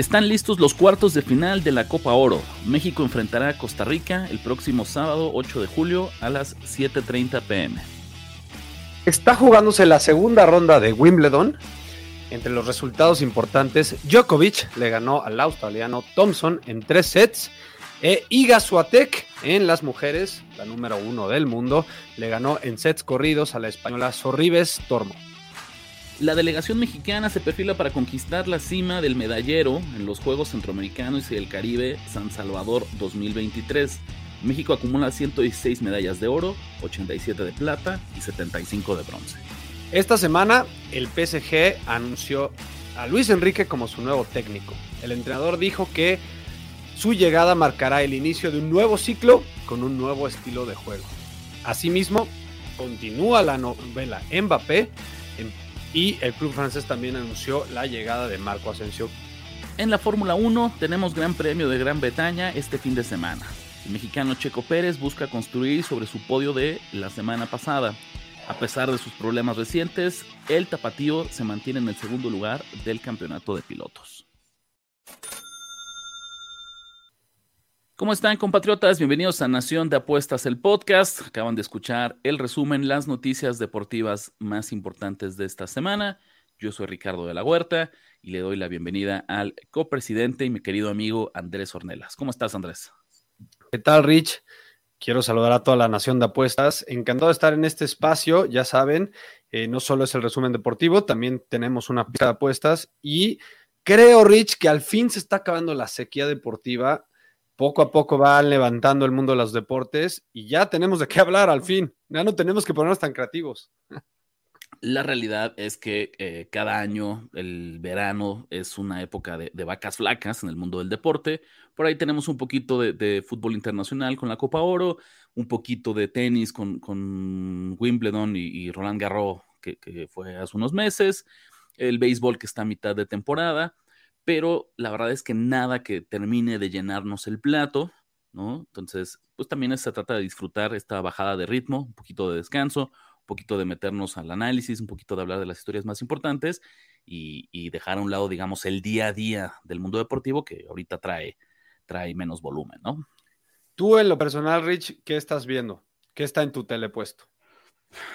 Están listos los cuartos de final de la Copa Oro. México enfrentará a Costa Rica el próximo sábado 8 de julio a las 7.30 pm. Está jugándose la segunda ronda de Wimbledon. Entre los resultados importantes, Djokovic le ganó al australiano Thompson en tres sets. E Iga Swiatek en las mujeres, la número uno del mundo, le ganó en sets corridos a la española Sorribes Tormo. La delegación mexicana se perfila para conquistar la cima del medallero en los Juegos Centroamericanos y del Caribe San Salvador 2023. México acumula 116 medallas de oro, 87 de plata y 75 de bronce. Esta semana el PSG anunció a Luis Enrique como su nuevo técnico. El entrenador dijo que su llegada marcará el inicio de un nuevo ciclo con un nuevo estilo de juego. Asimismo, continúa la novela Mbappé y el club francés también anunció la llegada de Marco Asensio. En la Fórmula 1 tenemos Gran Premio de Gran Bretaña este fin de semana. El mexicano Checo Pérez busca construir sobre su podio de la semana pasada. A pesar de sus problemas recientes, el tapatío se mantiene en el segundo lugar del campeonato de pilotos. ¿Cómo están compatriotas? Bienvenidos a Nación de Apuestas, el podcast. Acaban de escuchar el resumen, las noticias deportivas más importantes de esta semana. Yo soy Ricardo de la Huerta y le doy la bienvenida al copresidente y mi querido amigo Andrés Ornelas. ¿Cómo estás, Andrés? ¿Qué tal, Rich? Quiero saludar a toda la Nación de Apuestas. Encantado de estar en este espacio. Ya saben, eh, no solo es el resumen deportivo, también tenemos una pista de apuestas y creo, Rich, que al fin se está acabando la sequía deportiva poco a poco va levantando el mundo de los deportes y ya tenemos de qué hablar al fin. Ya no tenemos que ponernos tan creativos. La realidad es que eh, cada año el verano es una época de, vacas flacas en el mundo del deporte. Por ahí tenemos un poquito de, fútbol internacional con la Copa Oro, un poquito de tenis con, Wimbledon y, Roland Garros, que, que fue hace unos meses, el béisbol que está a mitad de temporada pero la verdad es que nada que termine de llenarnos el plato, ¿no? Entonces, pues también se trata de disfrutar esta bajada de ritmo, un poquito de descanso, un poquito de meternos al análisis, un poquito de hablar de las historias más importantes y, dejar a un lado, digamos, el día a día del mundo deportivo que ahorita trae, trae menos volumen, ¿no? Tú en lo personal, Rich, ¿qué estás viendo? ¿Qué está en tu telepuesto?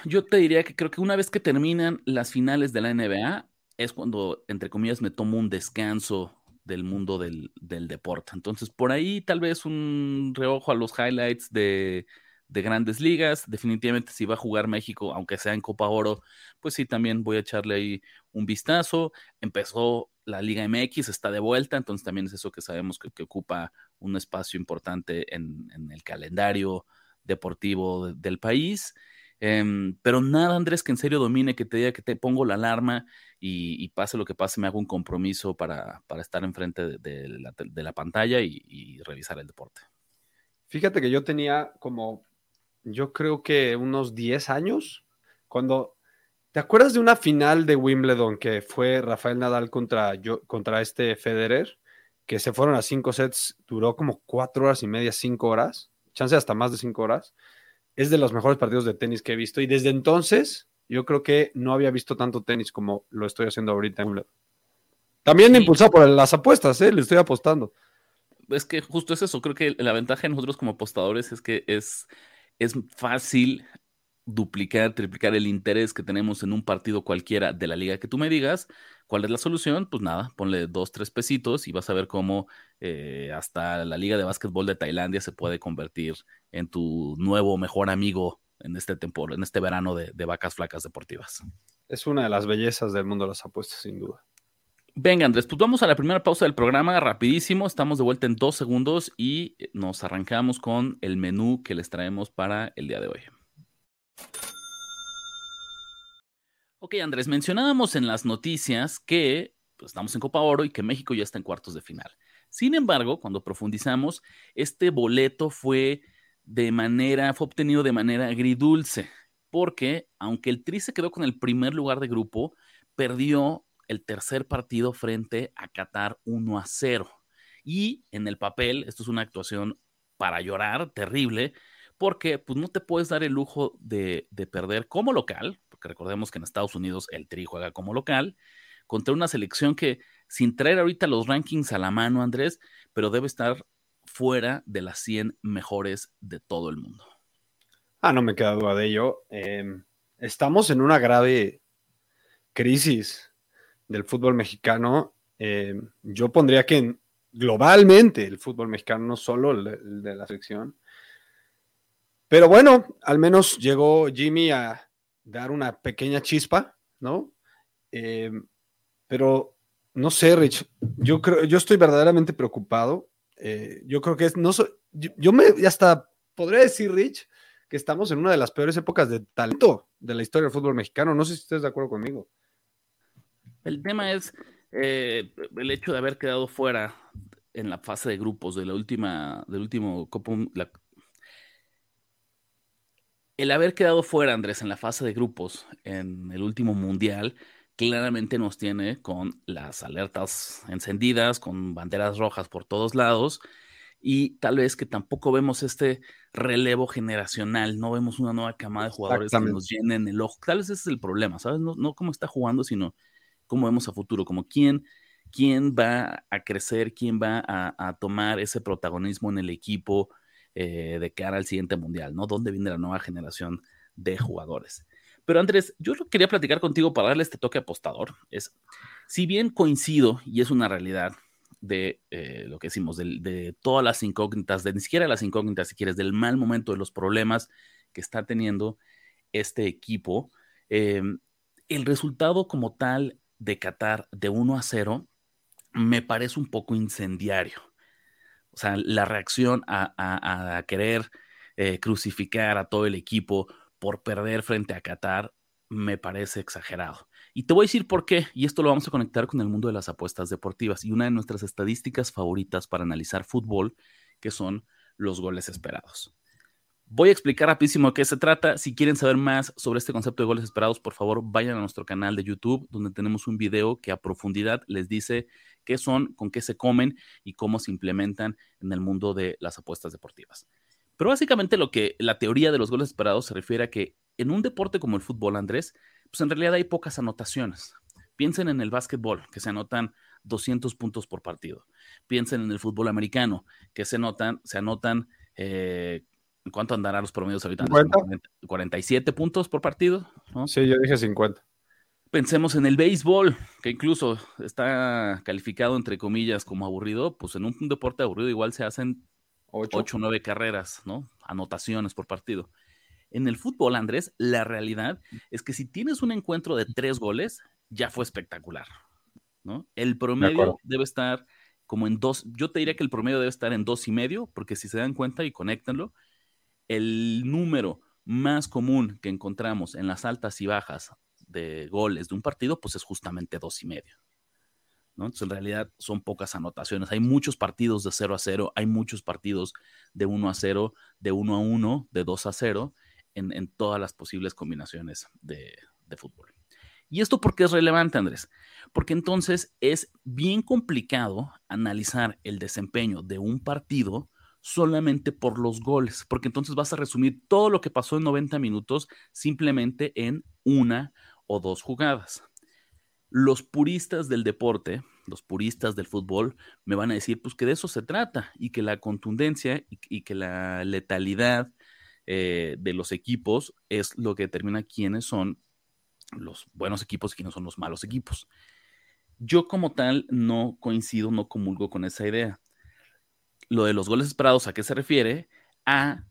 Yo te diría que creo que una vez que terminan las finales de la NBA, es cuando, entre comillas, me tomo un descanso del mundo del, deporte. Entonces, por ahí tal vez un reojo a los highlights de, grandes ligas. Definitivamente, si va a jugar México, aunque sea en Copa Oro, pues sí, también voy a echarle ahí un vistazo. Empezó la Liga MX, está de vuelta, entonces también es eso que sabemos que, ocupa un espacio importante en, en el calendario deportivo del país. Em, pero nada, Andrés, que en serio domine, que te diga que te pongo la alarma y, pase lo que pase, me hago un compromiso para, estar enfrente de, la, pantalla y, revisar el deporte. Fíjate que yo tenía como, yo creo que unos 10 años, cuando, ¿te acuerdas de una final de Wimbledon que fue Rafael Nadal contra, yo, contra este Federer? Que se fueron a cinco sets, duró como cuatro horas y media, cinco horas, chance hasta más de cinco horas es de los mejores partidos de tenis que he visto y desde entonces yo creo que no había visto tanto tenis como lo estoy haciendo ahorita También impulsado por las apuestas, ¿eh? le estoy apostando. Es que justo es eso, creo que la ventaja de nosotros como apostadores es que es, es fácil duplicar, triplicar el interés que tenemos en un partido cualquiera de la liga que tú me digas. ¿Cuál es la solución? Pues nada, ponle dos, tres pesitos y vas a ver cómo eh, hasta la liga de básquetbol de Tailandia se puede convertir en tu nuevo mejor amigo en este en este verano de, de vacas flacas deportivas. Es una de las bellezas del mundo de las apuestas, sin duda. Venga, Andrés, pues vamos a la primera pausa del programa, rapidísimo, estamos de vuelta en dos segundos y nos arrancamos con el menú que les traemos para el día de hoy. Ok, Andrés, mencionábamos en las noticias que pues, estamos en Copa Oro y que México ya está en cuartos de final. Sin embargo, cuando profundizamos, este boleto fue de manera, fue obtenido de manera agridulce, porque aunque el Tri se quedó con el primer lugar de grupo, perdió el tercer partido frente a Qatar 1 a 0. Y en el papel, esto es una actuación para llorar, terrible, porque pues, no te puedes dar el lujo de, de perder como local, porque recordemos que en Estados Unidos el Tri juega como local, contra una selección que, sin traer ahorita los rankings a la mano, Andrés, pero debe estar fuera de las 100 mejores de todo el mundo. Ah, no me queda duda de ello. Em, estamos en una grave crisis del fútbol mexicano. Em, yo pondría que globalmente el fútbol mexicano, no solo el de la selección. Pero bueno, al menos llegó Jimmy a dar una pequeña chispa, ¿no? Em, pero no sé, Rich, yo creo, yo estoy verdaderamente preocupado. Eh, yo creo que es, no yo, me hasta podría decir, Rich, que estamos en una de las peores épocas de talento de la historia del fútbol mexicano. No sé si estás de acuerdo conmigo. El tema es eh, el hecho de haber quedado fuera en la fase de grupos de la última, del último Copa, el haber quedado fuera, Andrés, en la fase de grupos en el último mundial, claramente nos tiene con las alertas encendidas, con banderas rojas por todos lados, y tal vez que tampoco vemos este relevo generacional, no vemos una nueva camada de jugadores que nos llenen el ojo. Tal vez ese es el problema, ¿sabes? No, no cómo está jugando, sino cómo vemos a futuro, como quién, quién va a crecer, quién va a, tomar ese protagonismo en el equipo eh, de cara al siguiente mundial, ¿no? ¿Dónde viene la nueva generación de jugadores? Pero Andrés, yo quería platicar contigo para darle este toque apostador. Es, si bien coincido y es una realidad de eh, lo que decimos, de, todas las incógnitas, de ni siquiera las incógnitas, si quieres, del mal momento, de los problemas que está teniendo este equipo, eh, el resultado como tal de Qatar de 1 a 0 me parece un poco incendiario. O sea, la reacción a, querer eh, crucificar a todo el equipo por perder frente a Qatar me parece exagerado. Y te voy a decir por qué, y esto lo vamos a conectar con el mundo de las apuestas deportivas y una de nuestras estadísticas favoritas para analizar fútbol, que son los goles esperados. Voy a explicar rapidísimo de qué se trata. Si quieren saber más sobre este concepto de goles esperados, por favor, vayan a nuestro canal de YouTube, donde tenemos un video que a profundidad les dice qué son, con qué se comen y cómo se implementan en el mundo de las apuestas deportivas. Pero básicamente lo que la teoría de los goles esperados se refiere a que en un deporte como el fútbol, Andrés, pues en realidad hay pocas anotaciones. Piensen en el básquetbol, que se anotan 200 puntos por partido. Piensen en el fútbol americano, que se, notan, se anotan eh, ¿Cuánto andará los promedios ahorita? 47 puntos por partido. Sí, yo dije 50. Pensemos en el béisbol, que incluso está calificado entre comillas como aburrido, pues en un deporte aburrido igual se hacen 8 o 9 carreras, ¿no? Anotaciones por partido. En el fútbol, Andrés, la realidad es que si tienes un encuentro de tres goles, ya fue espectacular, ¿no? El promedio debe estar como en dos, yo te diría que el promedio debe estar en dos y medio, porque si se dan cuenta y conéctenlo, el número más común que encontramos en las altas y bajas de goles de un partido, pues es justamente dos y medio. ¿no? Entonces, en realidad son pocas anotaciones. Hay muchos partidos de 0 a 0, hay muchos partidos de 1 a 0, de 1 a 1, de 2 a 0, en, todas las posibles combinaciones de, de fútbol. ¿Y esto por qué es relevante, Andrés? Porque entonces es bien complicado analizar el desempeño de un partido solamente por los goles, porque entonces vas a resumir todo lo que pasó en 90 minutos simplemente en una o dos jugadas. Los puristas del deporte, los puristas del fútbol, me van a decir pues que de eso se trata y que la contundencia y, que la letalidad eh, de los equipos es lo que determina quiénes son los buenos equipos y quiénes son los malos equipos. Yo como tal no coincido, no comulgo con esa idea lo de los goles esperados, ¿a qué se refiere? A,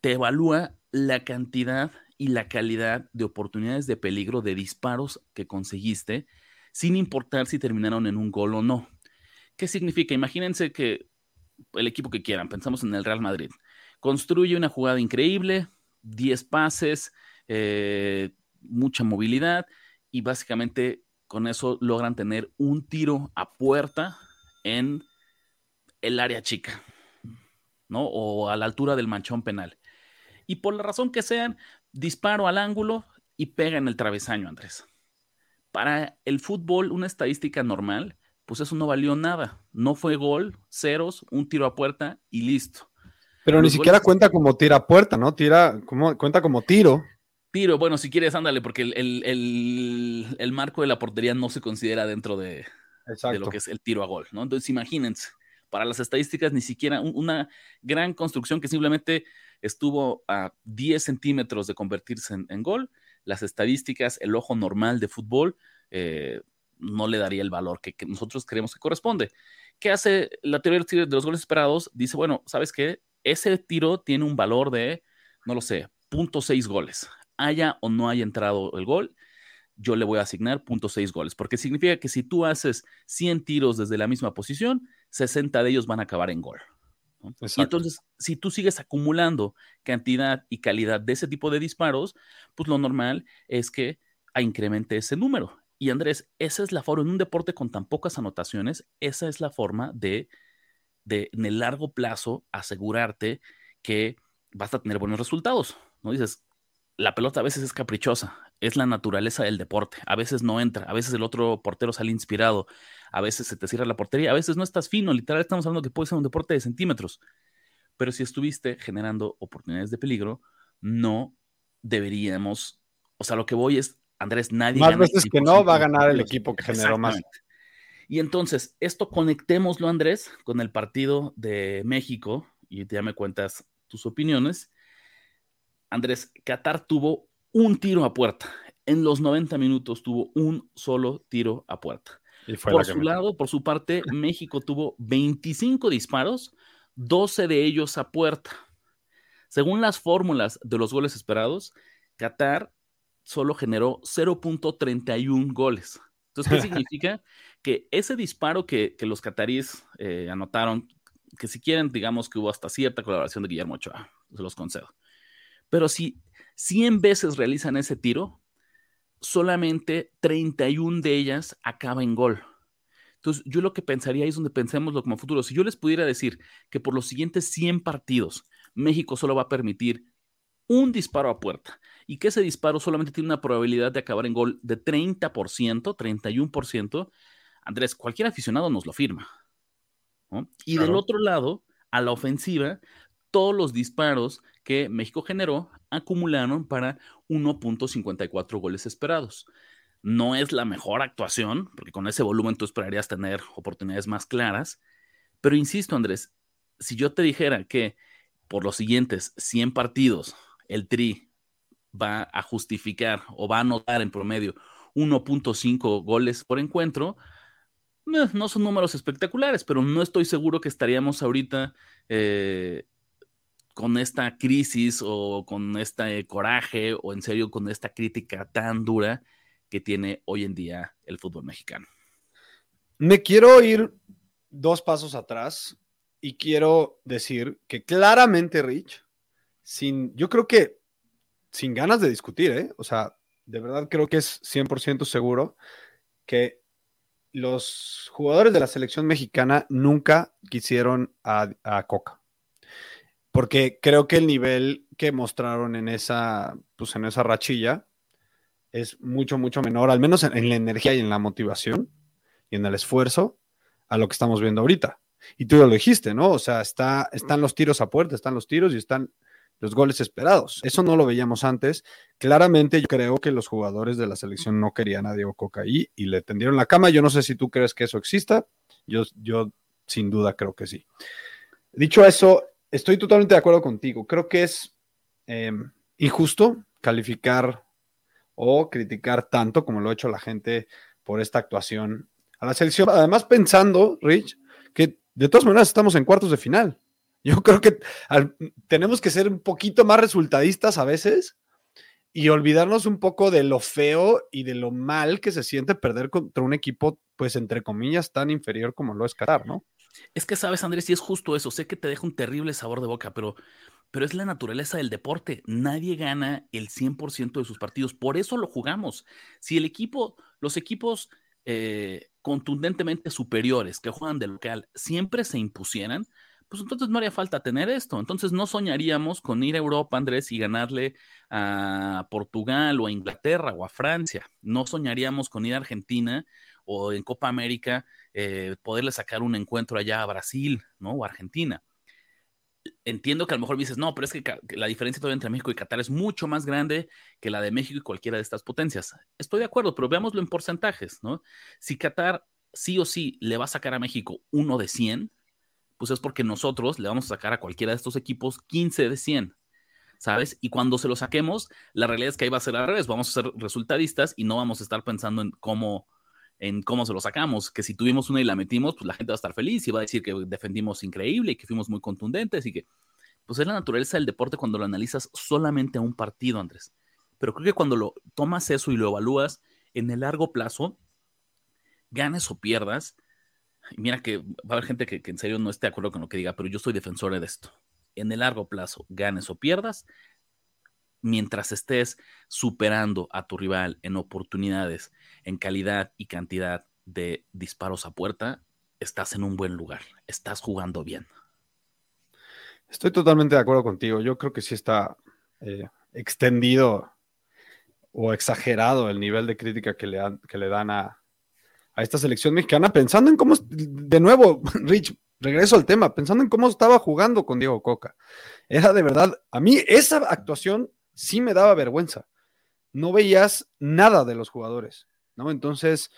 te evalúa la cantidad y la calidad de oportunidades de peligro, de disparos que conseguiste, sin importar si terminaron en un gol o no. ¿Qué significa? Imagínense que el equipo que quieran, pensamos en el Real Madrid, construye una jugada increíble, 10 pases, eh, mucha movilidad, y básicamente con eso logran tener un tiro a puerta en el área chica, ¿no? O a la altura del manchón penal. Y por la razón que sean, disparo al ángulo y pega en el travesaño, Andrés. Para el fútbol, una estadística normal, pues eso no valió nada. No fue gol, ceros, un tiro a puerta y listo. Pero ni siquiera cuenta como tira a puerta, ¿no? Tira, como, cuenta como tiro. Tiro, bueno, si quieres, ándale, porque el, marco de la portería no se considera dentro de, lo que es el tiro a gol, ¿no? Entonces, imagínense, para las estadísticas, ni siquiera una gran construcción que simplemente estuvo a 10 centímetros de convertirse en, gol. Las estadísticas, el ojo normal de fútbol, eh, no le daría el valor que, nosotros creemos que corresponde. ¿Qué hace la teoría de los goles esperados? Dice, bueno, ¿sabes qué? Ese tiro tiene un valor de, no lo sé, 0.6 goles haya o no haya entrado el gol, yo le voy a asignar 0.6 goles, porque significa que si tú haces 100 tiros desde la misma posición, 60 de ellos van a acabar en gol. Y entonces, si tú sigues acumulando cantidad y calidad de ese tipo de disparos, pues lo normal es que incremente ese número. Y Andrés, esa es la forma, en un deporte con tan pocas anotaciones, esa es la forma de, de en el largo plazo, asegurarte que vas a tener buenos resultados. ¿no? Dices, la pelota a veces es caprichosa, es la naturaleza del deporte, a veces no entra, a veces el otro portero sale inspirado, a veces se te cierra la portería, a veces no estás fino, literal estamos hablando que puede ser un deporte de centímetros, pero si estuviste generando oportunidades de peligro, no deberíamos, o sea, lo que voy es, Andrés, nadie... Más veces que no va a ganar el equipo que generó más. Y entonces, esto conectémoslo, Andrés, con el partido de México, y ya me cuentas tus opiniones Andrés, Qatar tuvo un tiro a puerta. En los 90 minutos tuvo un solo tiro a puerta. por su lado, por su parte, México tuvo 25 disparos, 12 de ellos a puerta. Según las fórmulas de los goles esperados, Qatar solo generó 0.31 goles. Entonces, ¿qué significa? que ese disparo que, los cataríes eh, anotaron, que si quieren, digamos que hubo hasta cierta colaboración de Guillermo Ochoa, se los concedo. Pero si 100 veces realizan ese tiro, solamente 31 de ellas acaba en gol. Entonces, yo lo que pensaría es donde pensemos lo como futuro. Si yo les pudiera decir que por los siguientes 100 partidos, México solo va a permitir un disparo a puerta y que ese disparo solamente tiene una probabilidad de acabar en gol de 30%, 31%, Andrés, cualquier aficionado nos lo firma. Y del otro lado, a la ofensiva, todos los disparos que México generó acumularon para 1.54 goles esperados. No es la mejor actuación, porque con ese volumen tú esperarías tener oportunidades más claras, pero insisto, Andrés, si yo te dijera que por los siguientes 100 partidos el Tri va a justificar o va a anotar en promedio 1.5 goles por encuentro, eh, no son números espectaculares, pero no estoy seguro que estaríamos ahorita eh, con esta crisis o con este coraje o en serio con esta crítica tan dura que tiene hoy en día el fútbol mexicano. Me quiero ir dos pasos atrás y quiero decir que claramente, Rich, sin, yo creo que sin ganas de discutir, ¿eh? o sea, de verdad creo que es 100% seguro que los jugadores de la selección mexicana nunca quisieron a Coca porque creo que el nivel que mostraron en esa, pues en esa rachilla es mucho, mucho menor, al menos en, la energía y en la motivación y en el esfuerzo a lo que estamos viendo ahorita. Y tú ya lo dijiste, ¿no? O sea, está, están los tiros a puerta, están los tiros y están los goles esperados. Eso no lo veíamos antes. Claramente yo creo que los jugadores de la selección no querían a Diego Coca ahí y le tendieron la cama. Yo no sé si tú crees que eso exista. Yo, yo sin duda creo que sí. Dicho eso, estoy totalmente de acuerdo contigo. Creo que es em, injusto calificar o criticar tanto como lo ha hecho la gente por esta actuación a la selección. Además, pensando, Rich, que de todas maneras estamos en cuartos de final. Yo creo que tenemos que ser un poquito más resultadistas a veces y olvidarnos un poco de lo feo y de lo mal que se siente perder contra un equipo, pues entre comillas, tan inferior como lo es Qatar, ¿no? Es que sabes, Andrés, y es justo eso. Sé que te deja un terrible sabor de boca, pero pero es la naturaleza del deporte. Nadie gana el 100% de sus partidos. Por eso lo jugamos. Si el equipo, los equipos eh, contundentemente superiores que juegan de local siempre se impusieran, pues entonces no haría falta tener esto. Entonces no soñaríamos con ir a Europa, Andrés, y ganarle a Portugal o a Inglaterra o a Francia. No soñaríamos con ir a Argentina o en Copa América eh, poderle sacar un encuentro allá a Brasil, ¿no? O Argentina entiendo que a lo mejor dices, no, pero es que la diferencia todavía entre México y Qatar es mucho más grande que la de México y cualquiera de estas potencias. Estoy de acuerdo, pero veámoslo en porcentajes, ¿no? Si Qatar sí o sí le va a sacar a México uno de 100, pues es porque nosotros le vamos a sacar a cualquiera de estos equipos 15 de 100. ¿Sabes? Y cuando se lo saquemos, la realidad es que ahí va a ser al revés. Vamos a ser resultadistas y no vamos a estar pensando en cómo, en cómo se lo sacamos, que si tuvimos una y la metimos, pues la gente va a estar feliz y va a decir que defendimos increíble y que fuimos muy contundentes y que, pues es la naturaleza del deporte cuando lo analizas solamente a un partido, Andrés. Pero creo que cuando lo tomas eso y lo evalúas en el largo plazo, ganes o pierdas, y mira que va a haber gente que, que en serio no esté de acuerdo con lo que diga, pero yo soy defensor de esto. En el largo plazo, ganes o pierdas, mientras estés superando a tu rival en oportunidades, en calidad y cantidad de disparos a puerta, estás en un buen lugar, estás jugando bien. Estoy totalmente de acuerdo contigo. Yo creo que sí está eh, extendido o exagerado el nivel de crítica que le, dan, que le dan a, a esta selección mexicana, pensando en cómo, de nuevo, Rich, regreso al tema, pensando en cómo estaba jugando con Diego Coca. Era de verdad, a mí esa actuación sí me daba vergüenza. No veías nada de los jugadores, ¿no? Entonces,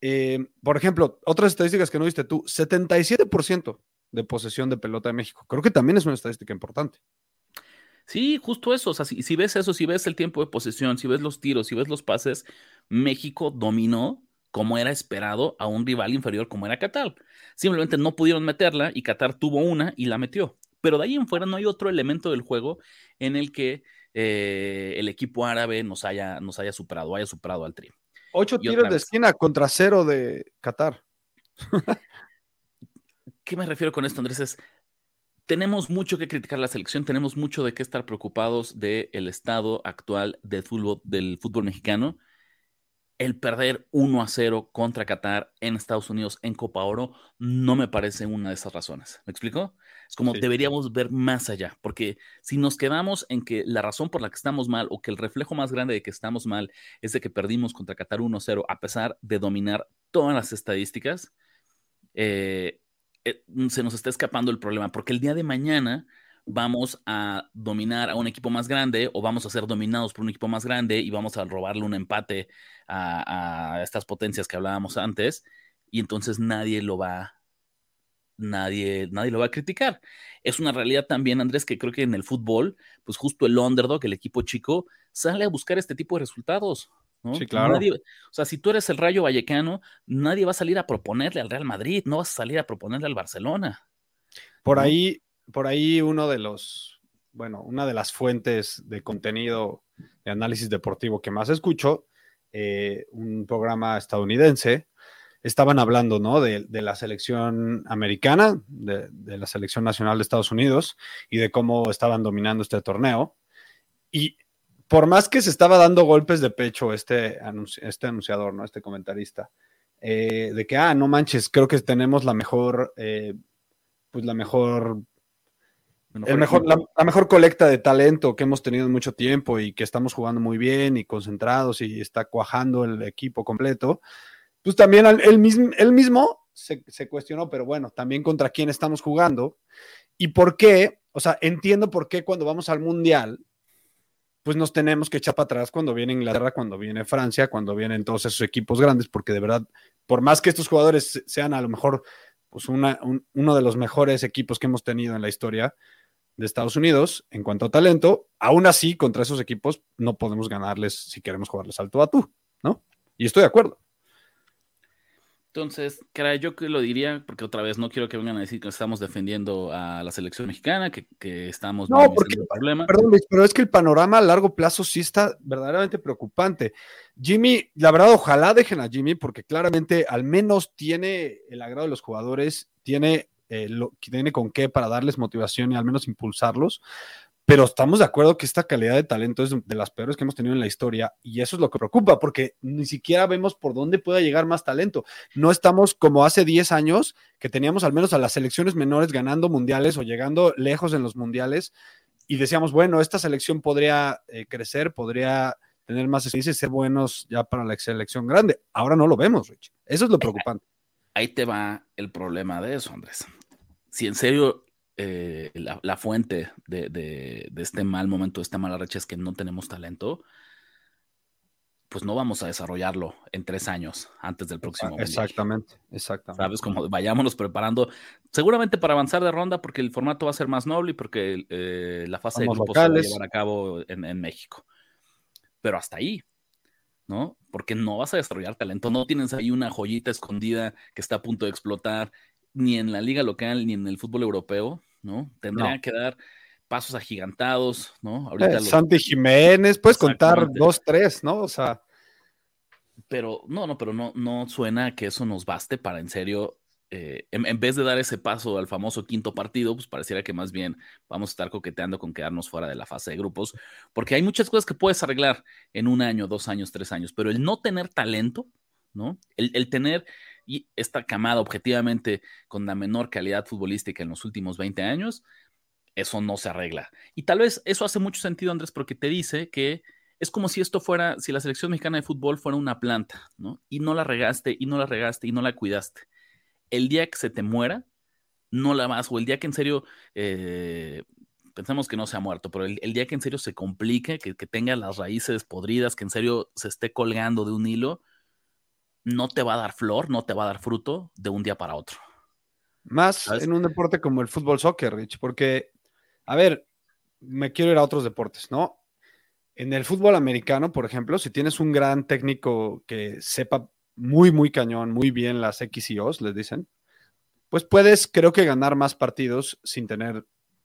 eh, por ejemplo, otras estadísticas que no viste tú, 77% de posesión de pelota de México. Creo que también es una estadística importante. Sí, justo eso. O sea, si, ves eso, si ves el tiempo de posesión, si ves los tiros, si ves los pases, México dominó como era esperado a un rival inferior como era Qatar. Simplemente no pudieron meterla y Qatar tuvo una y la metió. Pero de ahí en fuera no hay otro elemento del juego en el que eh, el equipo árabe nos haya, nos haya superado, haya superado al Tri. Ocho tiros de esquina contra cero de Qatar. ¿Qué me refiero con esto, Andrés? Es, tenemos mucho que criticar la selección, tenemos mucho de qué estar preocupados del estado actual del fútbol, del fútbol mexicano el perder 1 a 0 contra Qatar en Estados Unidos en Copa Oro no me parece una de esas razones. ¿Me explico? Es como deberíamos ver más allá, porque si nos quedamos en que la razón por la que estamos mal o que el reflejo más grande de que estamos mal es de que perdimos contra Qatar 1 0 a pesar de dominar todas las estadísticas, eh, eh, se nos está escapando el problema, porque el día de mañana vamos a dominar a un equipo más grande o vamos a ser dominados por un equipo más grande y vamos a robarle un empate a, estas potencias que hablábamos antes y entonces nadie lo va nadie nadie lo va a criticar. Es una realidad también, Andrés, que creo que en el fútbol, pues justo el underdog, el equipo chico, sale a buscar este tipo de resultados. Sí, claro. o sea, si tú eres el Rayo Vallecano, nadie va a salir a proponerle al Real Madrid, no vas a salir a proponerle al Barcelona. Por ahí, por ahí uno de los, bueno, una de las fuentes de contenido de análisis deportivo que más escucho, eh, un programa estadounidense, estaban hablando, ¿no? De, la selección americana, de, la selección nacional de Estados Unidos y de cómo estaban dominando este torneo. Y por más que se estaba dando golpes de pecho este, este anunciador, ¿no? Este comentarista, eh, de que, ah, no manches, creo que tenemos la mejor, eh, pues la mejor mejor, la, mejor colecta de talento que hemos tenido en mucho tiempo y que estamos jugando muy bien y concentrados y está cuajando el equipo completo, pues también él mismo, él mismo se, cuestionó, pero bueno, también contra quién estamos jugando y por qué, o sea, entiendo por qué cuando vamos al Mundial, pues nos tenemos que echar para atrás cuando viene Inglaterra, cuando viene Francia, cuando vienen todos esos equipos grandes, porque de verdad, por más que estos jugadores sean a lo mejor pues una, uno de los mejores equipos que hemos tenido en la historia, de Estados Unidos en cuanto a talento, aún así contra esos equipos no podemos ganarles si queremos jugarles alto a tú, ¿no? Y estoy de acuerdo. Entonces, caray, yo que lo diría, porque otra vez no quiero que vengan a decir que estamos defendiendo a la selección mexicana, que, estamos... No, porque, problema. perdón, pero es que el panorama a largo plazo sí está verdaderamente preocupante. Jimmy, la verdad, ojalá dejen a Jimmy, porque claramente al menos tiene el agrado de los jugadores, tiene eh, lo, tiene con qué para darles motivación y al menos impulsarlos. Pero estamos de acuerdo que esta calidad de talento es de las peores que hemos tenido en la historia y eso es lo que preocupa porque ni siquiera vemos por dónde pueda llegar más talento. No estamos como hace 10 años que teníamos al menos a las selecciones menores ganando mundiales o llegando lejos en los mundiales y decíamos, bueno, esta selección podría eh, crecer, podría tener más experiencia y ser buenos ya para la selección grande. Ahora no lo vemos, Rich. Eso es lo preocupante. Ahí te va el problema de eso, Andrés. Si en serio eh, la, fuente de, este mal momento, de esta mala racha es que no tenemos talento, pues no vamos a desarrollarlo en tres años antes del próximo. Exactamente, exactamente. Sabes, como vayámonos preparando, seguramente para avanzar de ronda, porque el formato va a ser más noble y porque eh, la fase de grupos se va a llevar a cabo en, en México. Pero hasta ahí, ¿no? Porque no vas a desarrollar talento, no tienes ahí una joyita escondida que está a punto de explotar, ni en la liga local, ni en el fútbol europeo, ¿no? Tendrían que dar pasos agigantados, ¿no? Ahorita eh, Santi Jiménez, puedes contar dos, tres, ¿no? O sea. Pero, no, no, pero no, no suena que eso nos baste para en serio, eh, en, vez de dar ese paso al famoso quinto partido, pues pareciera que más bien vamos a estar coqueteando con quedarnos fuera de la fase de grupos, porque hay muchas cosas que puedes arreglar en un año, dos años, tres años, pero el no tener talento, ¿no? El, el tener y esta camada objetivamente con la menor calidad futbolística en los últimos 20 años, eso no se arregla. Y tal vez eso hace mucho sentido, Andrés, porque te dice que es como si esto fuera, si la selección mexicana de fútbol fuera una planta, ¿no? Y no la regaste, y no la regaste, y no la cuidaste. El día que se te muera, no la vas, o el día que en serio, eh, pensamos que no se ha muerto, pero el, día que en serio se complique, que, que tenga las raíces podridas, que en serio se esté colgando de un hilo, no te va a dar flor, no te va a dar fruto de un día para otro. Más en un deporte como el fútbol soccer, Rich, porque, a ver, me quiero ir a otros deportes, ¿no? En el fútbol americano, por ejemplo, si tienes un gran técnico que sepa muy, muy cañón, muy bien las X y O's, les dicen, pues puedes, creo que, ganar más partidos sin tener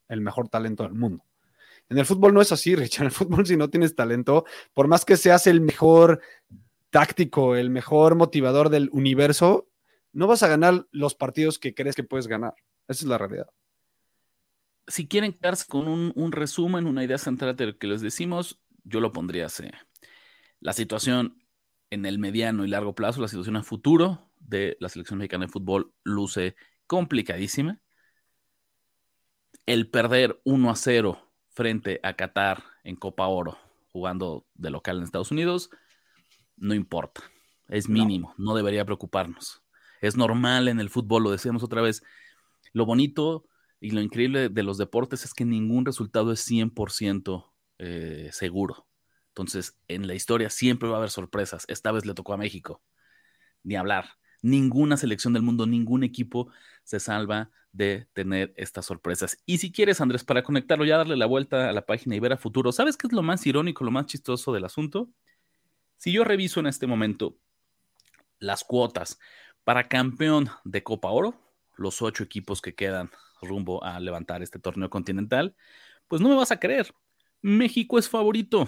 el mejor talento del mundo. En el fútbol no es así, Rich. En el fútbol, si no tienes talento, por más que seas el mejor táctico, el mejor motivador del universo, no vas a ganar los partidos que crees que puedes ganar. Esa es la realidad. Si quieren quedarse con un, resumen, una idea central de lo que les decimos, yo lo pondría así. La situación en el mediano y largo plazo, la situación a futuro de la selección mexicana de fútbol luce complicadísima. El perder 1 a 0 frente a Qatar en Copa Oro, jugando de local en Estados Unidos, no importa. Es mínimo, no. debería preocuparnos. Es normal en el fútbol, lo decíamos otra vez. Lo bonito y lo increíble de los deportes es que ningún resultado es 100% eh, seguro. Entonces, en la historia siempre va a haber sorpresas. Esta vez le tocó a México. Ni hablar. Ninguna selección del mundo, ningún equipo se salva de tener estas sorpresas. Y si quieres, Andrés, para conectarlo, ya darle la vuelta a la página y ver a futuro, ¿sabes qué es lo más irónico, lo más chistoso del asunto? Si yo reviso en este momento las cuotas para campeón de Copa Oro, los ocho equipos que quedan rumbo a levantar este torneo continental, pues no me vas a creer. México es favorito.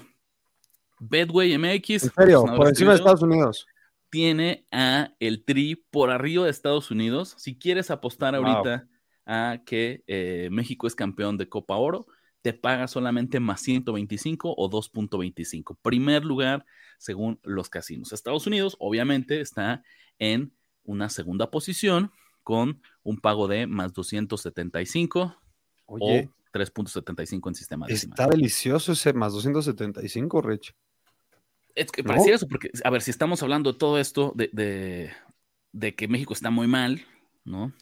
Bedway MX. En serio, por encima de Estados Unidos. Tiene a el Tri por arriba de Estados Unidos. Si quieres apostar ahorita a que eh, México es campeón de Copa Oro, te paga solamente más 125 o 2.25. Primer lugar según los casinos. Estados Unidos, obviamente, está en una segunda posición con un pago de más 275 o 3.75 en sistema Está delicioso ese más 275, Rich. Es que parecía eso, porque, a ver, si estamos hablando de todo esto, de, de que México está muy mal,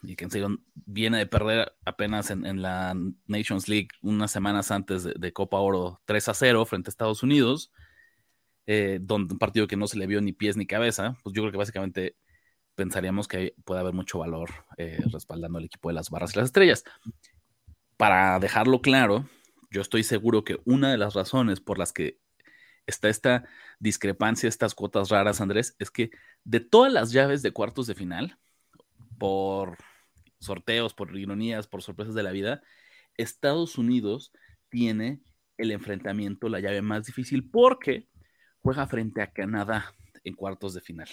Y que en serio viene de perder apenas en, la Nations League unas semanas antes de, Copa Oro 3 a 0 frente a Estados Unidos, eh, donde un partido que no se le vio ni pies ni cabeza, pues yo creo que básicamente pensaríamos que puede haber mucho valor eh, respaldando al equipo de las barras y las estrellas. Para dejarlo claro, yo estoy seguro que una de las razones por las que está esta discrepancia, estas cuotas raras, Andrés, es que de todas las llaves de cuartos de final, por sorteos, por ironías, por sorpresas de la vida, Estados Unidos tiene el enfrentamiento, la llave más difícil, porque juega frente a Canadá en cuartos de final.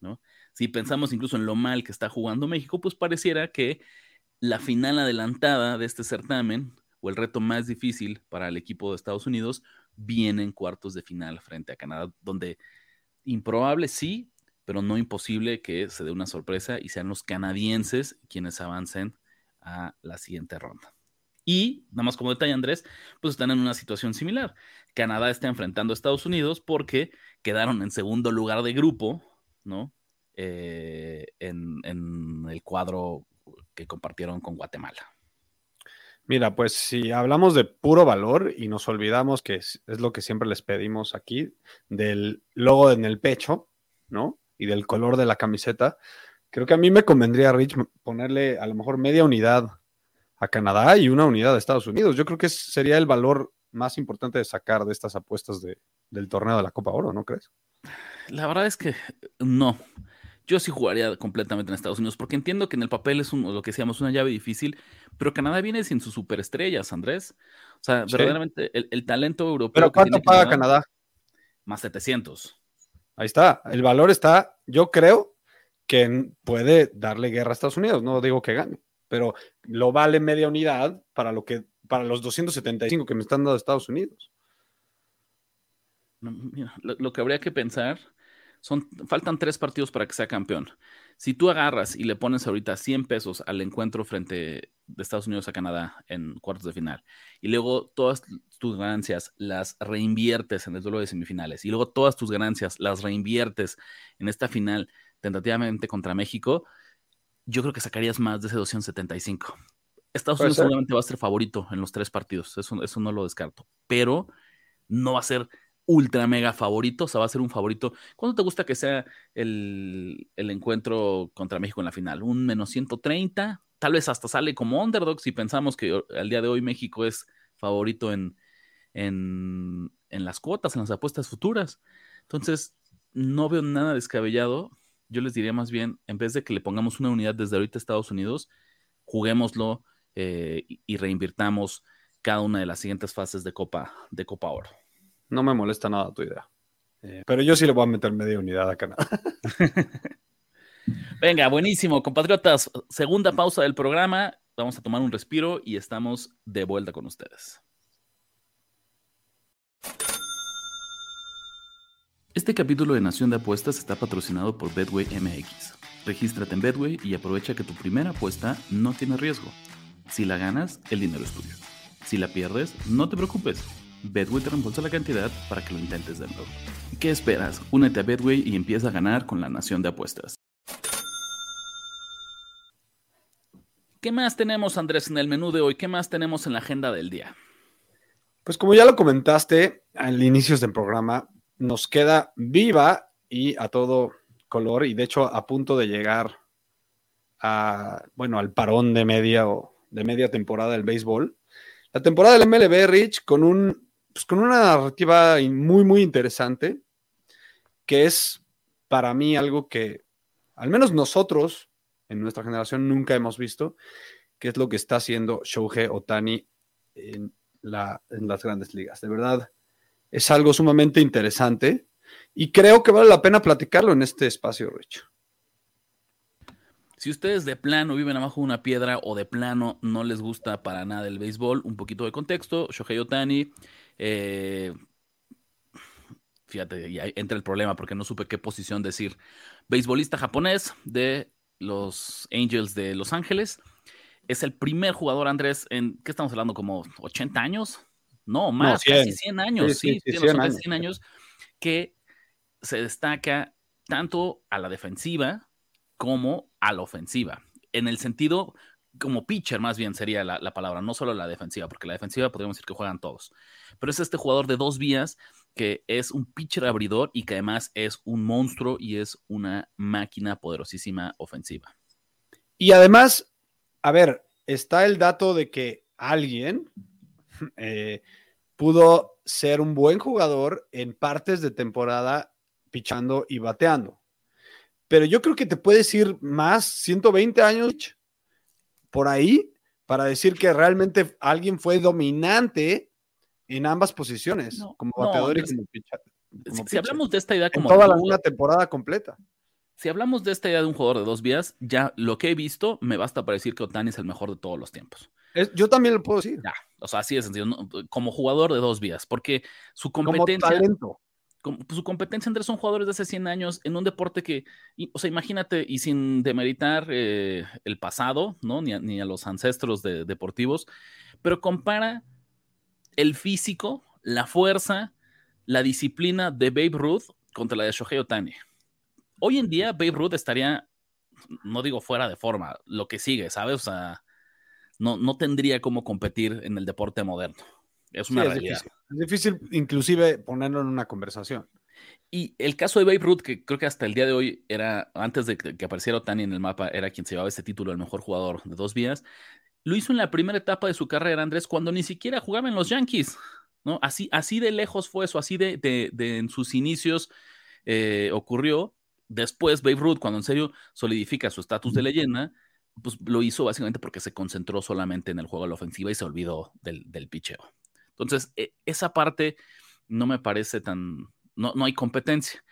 ¿no? Si pensamos incluso en lo mal que está jugando México, pues pareciera que la final adelantada de este certamen o el reto más difícil para el equipo de Estados Unidos viene en cuartos de final frente a Canadá, donde improbable sí, pero no imposible que se dé una sorpresa y sean los canadienses quienes avancen a la siguiente ronda. Y, nada más como detalle, Andrés, pues están en una situación similar. Canadá está enfrentando a Estados Unidos porque quedaron en segundo lugar de grupo, ¿no? Eh, en, el cuadro que compartieron con Guatemala. Mira, pues si hablamos de puro valor y nos olvidamos que es, lo que siempre les pedimos aquí, del logo en el pecho, ¿no? Y del color de la camiseta, creo que a mí me convendría, Rich, ponerle a lo mejor media unidad a Canadá y una unidad a Estados Unidos. Yo creo que sería el valor más importante de sacar de estas apuestas del torneo de la Copa Oro, ¿no crees? La verdad es que no. Yo sí jugaría completamente en Estados Unidos, porque entiendo que en el papel es lo que decíamos, una llave difícil, pero Canadá viene sin sus superestrellas, Andrés. O sea, verdaderamente el, talento europeo. ¿Pero cuánto paga Canadá? Más 700. Ahí está. El valor está, yo creo que puede darle guerra a Estados Unidos. No digo que gane pero lo vale media unidad para lo que para los 275 que me están dando Estados Unidos. lo, que habría que pensar son faltan tres partidos para que sea campeón. Si tú agarras y le pones ahorita 100 pesos al encuentro frente de Estados Unidos a Canadá en cuartos de final y luego todas tus ganancias las reinviertes en el duelo de semifinales y luego todas tus ganancias las reinviertes en esta final tentativamente contra México, yo creo que sacarías más de ese 275. Estados Unidos seguramente va a ser favorito en los tres partidos, eso, eso no lo descarto, pero no va a ser ultra mega favorito, o sea, va a ser un favorito. ¿Cuánto te gusta que sea el, encuentro contra México en la final? ¿Un menos 130? Tal vez hasta sale como underdog si pensamos que al día de hoy México es favorito en, en, en las cuotas, en las apuestas futuras. Entonces, no veo nada descabellado yo les diría más bien, en vez de que le pongamos una unidad desde ahorita a Estados Unidos, juguémoslo eh, y reinvirtamos cada una de las siguientes fases de Copa, de Copa Oro. No me molesta nada tu idea. Eh, pero yo sí le voy a meter media unidad a Canadá. Venga, buenísimo, compatriotas. Segunda pausa del programa. Vamos a tomar un respiro y estamos de vuelta con ustedes. Este capítulo de Nación de Apuestas está patrocinado por Bedway MX. Regístrate en Bedway y aprovecha que tu primera apuesta no tiene riesgo. Si la ganas, el dinero es tuyo. Si la pierdes, no te preocupes. Bedway te reembolsa la cantidad para que lo intentes de nuevo. ¿Qué esperas? Únete a Bedway y empieza a ganar con la Nación de Apuestas. ¿Qué más tenemos, Andrés, en el menú de hoy? ¿Qué más tenemos en la agenda del día? Pues como ya lo comentaste al inicio del programa, nos queda viva y a todo color y de hecho a punto de llegar a, bueno, al parón de media o de media temporada del béisbol. La temporada del MLB, Rich, con, un, pues, con una narrativa muy, muy interesante, que es para mí algo que al menos nosotros en nuestra generación nunca hemos visto, que es lo que está haciendo Shohei Otani en, la, en las grandes ligas. De verdad, es algo sumamente interesante y creo que vale la pena platicarlo en este espacio, Rich. Si ustedes de plano viven abajo de una piedra o de plano no les gusta para nada el béisbol, un poquito de contexto, Shohei Otani, eh, fíjate, ya entra el problema porque no supe qué posición decir, beisbolista japonés de los Angels de Los Ángeles, es el primer jugador, Andrés, en, ¿qué estamos hablando? Como 80 años, no, más, casi 100 años, sí, 100, años. que se destaca tanto a la defensiva como a la ofensiva. En el sentido, como pitcher más bien sería la, la, palabra, no solo la defensiva, porque la defensiva podríamos decir que juegan todos. Pero es este jugador de dos vías que es un pitcher abridor y que además es un monstruo y es una máquina poderosísima ofensiva. Y además, a ver, está el dato de que alguien eh, pudo ser un buen jugador en partes de temporada pichando y bateando. Pero yo creo que te puedes ir más 120 años por ahí para decir que realmente alguien fue dominante en ambas posiciones, como bateador y como pitcher. si, hablamos de esta idea como toda la una temporada completa. Si hablamos de esta idea de un jugador de dos vías, ya lo que he visto me basta para decir que Otani es el mejor de todos los tiempos. yo también lo puedo decir. Ya, o sea, así de sencillo, como jugador de dos vías, porque su competencia... Como talento. Pues, su competencia entre son jugadores de hace 100 años en un deporte que, o sea, imagínate, y sin demeritar eh, el pasado, ¿no? Ni a, los ancestros de, deportivos, pero compara el físico, la fuerza, la disciplina de Babe Ruth contra la de Shohei Otani. Hoy en día, Babe Ruth estaría, no digo fuera de forma, lo que sigue, ¿sabes? O sea, no, no tendría cómo competir en el deporte moderno. Es una realidad. Es difícil, inclusive, ponerlo en una conversación. Y el caso de Babe Ruth, que creo que hasta el día de hoy era, antes de que apareciera Otani en el mapa, era quien se llevaba ese título, el mejor jugador de dos vías, lo hizo en la primera etapa de su carrera, Andrés, cuando ni siquiera jugaba en los Yankees. ¿no? Así, así de lejos fue eso, así de, de, en sus inicios eh, ocurrió. Después, Babe Ruth, cuando en serio solidifica su estatus de leyenda, pues lo hizo básicamente porque se concentró solamente en el juego de la ofensiva y se olvidó del, del picheo. Entonces, e, esa parte no me parece tan, no, no hay competencia.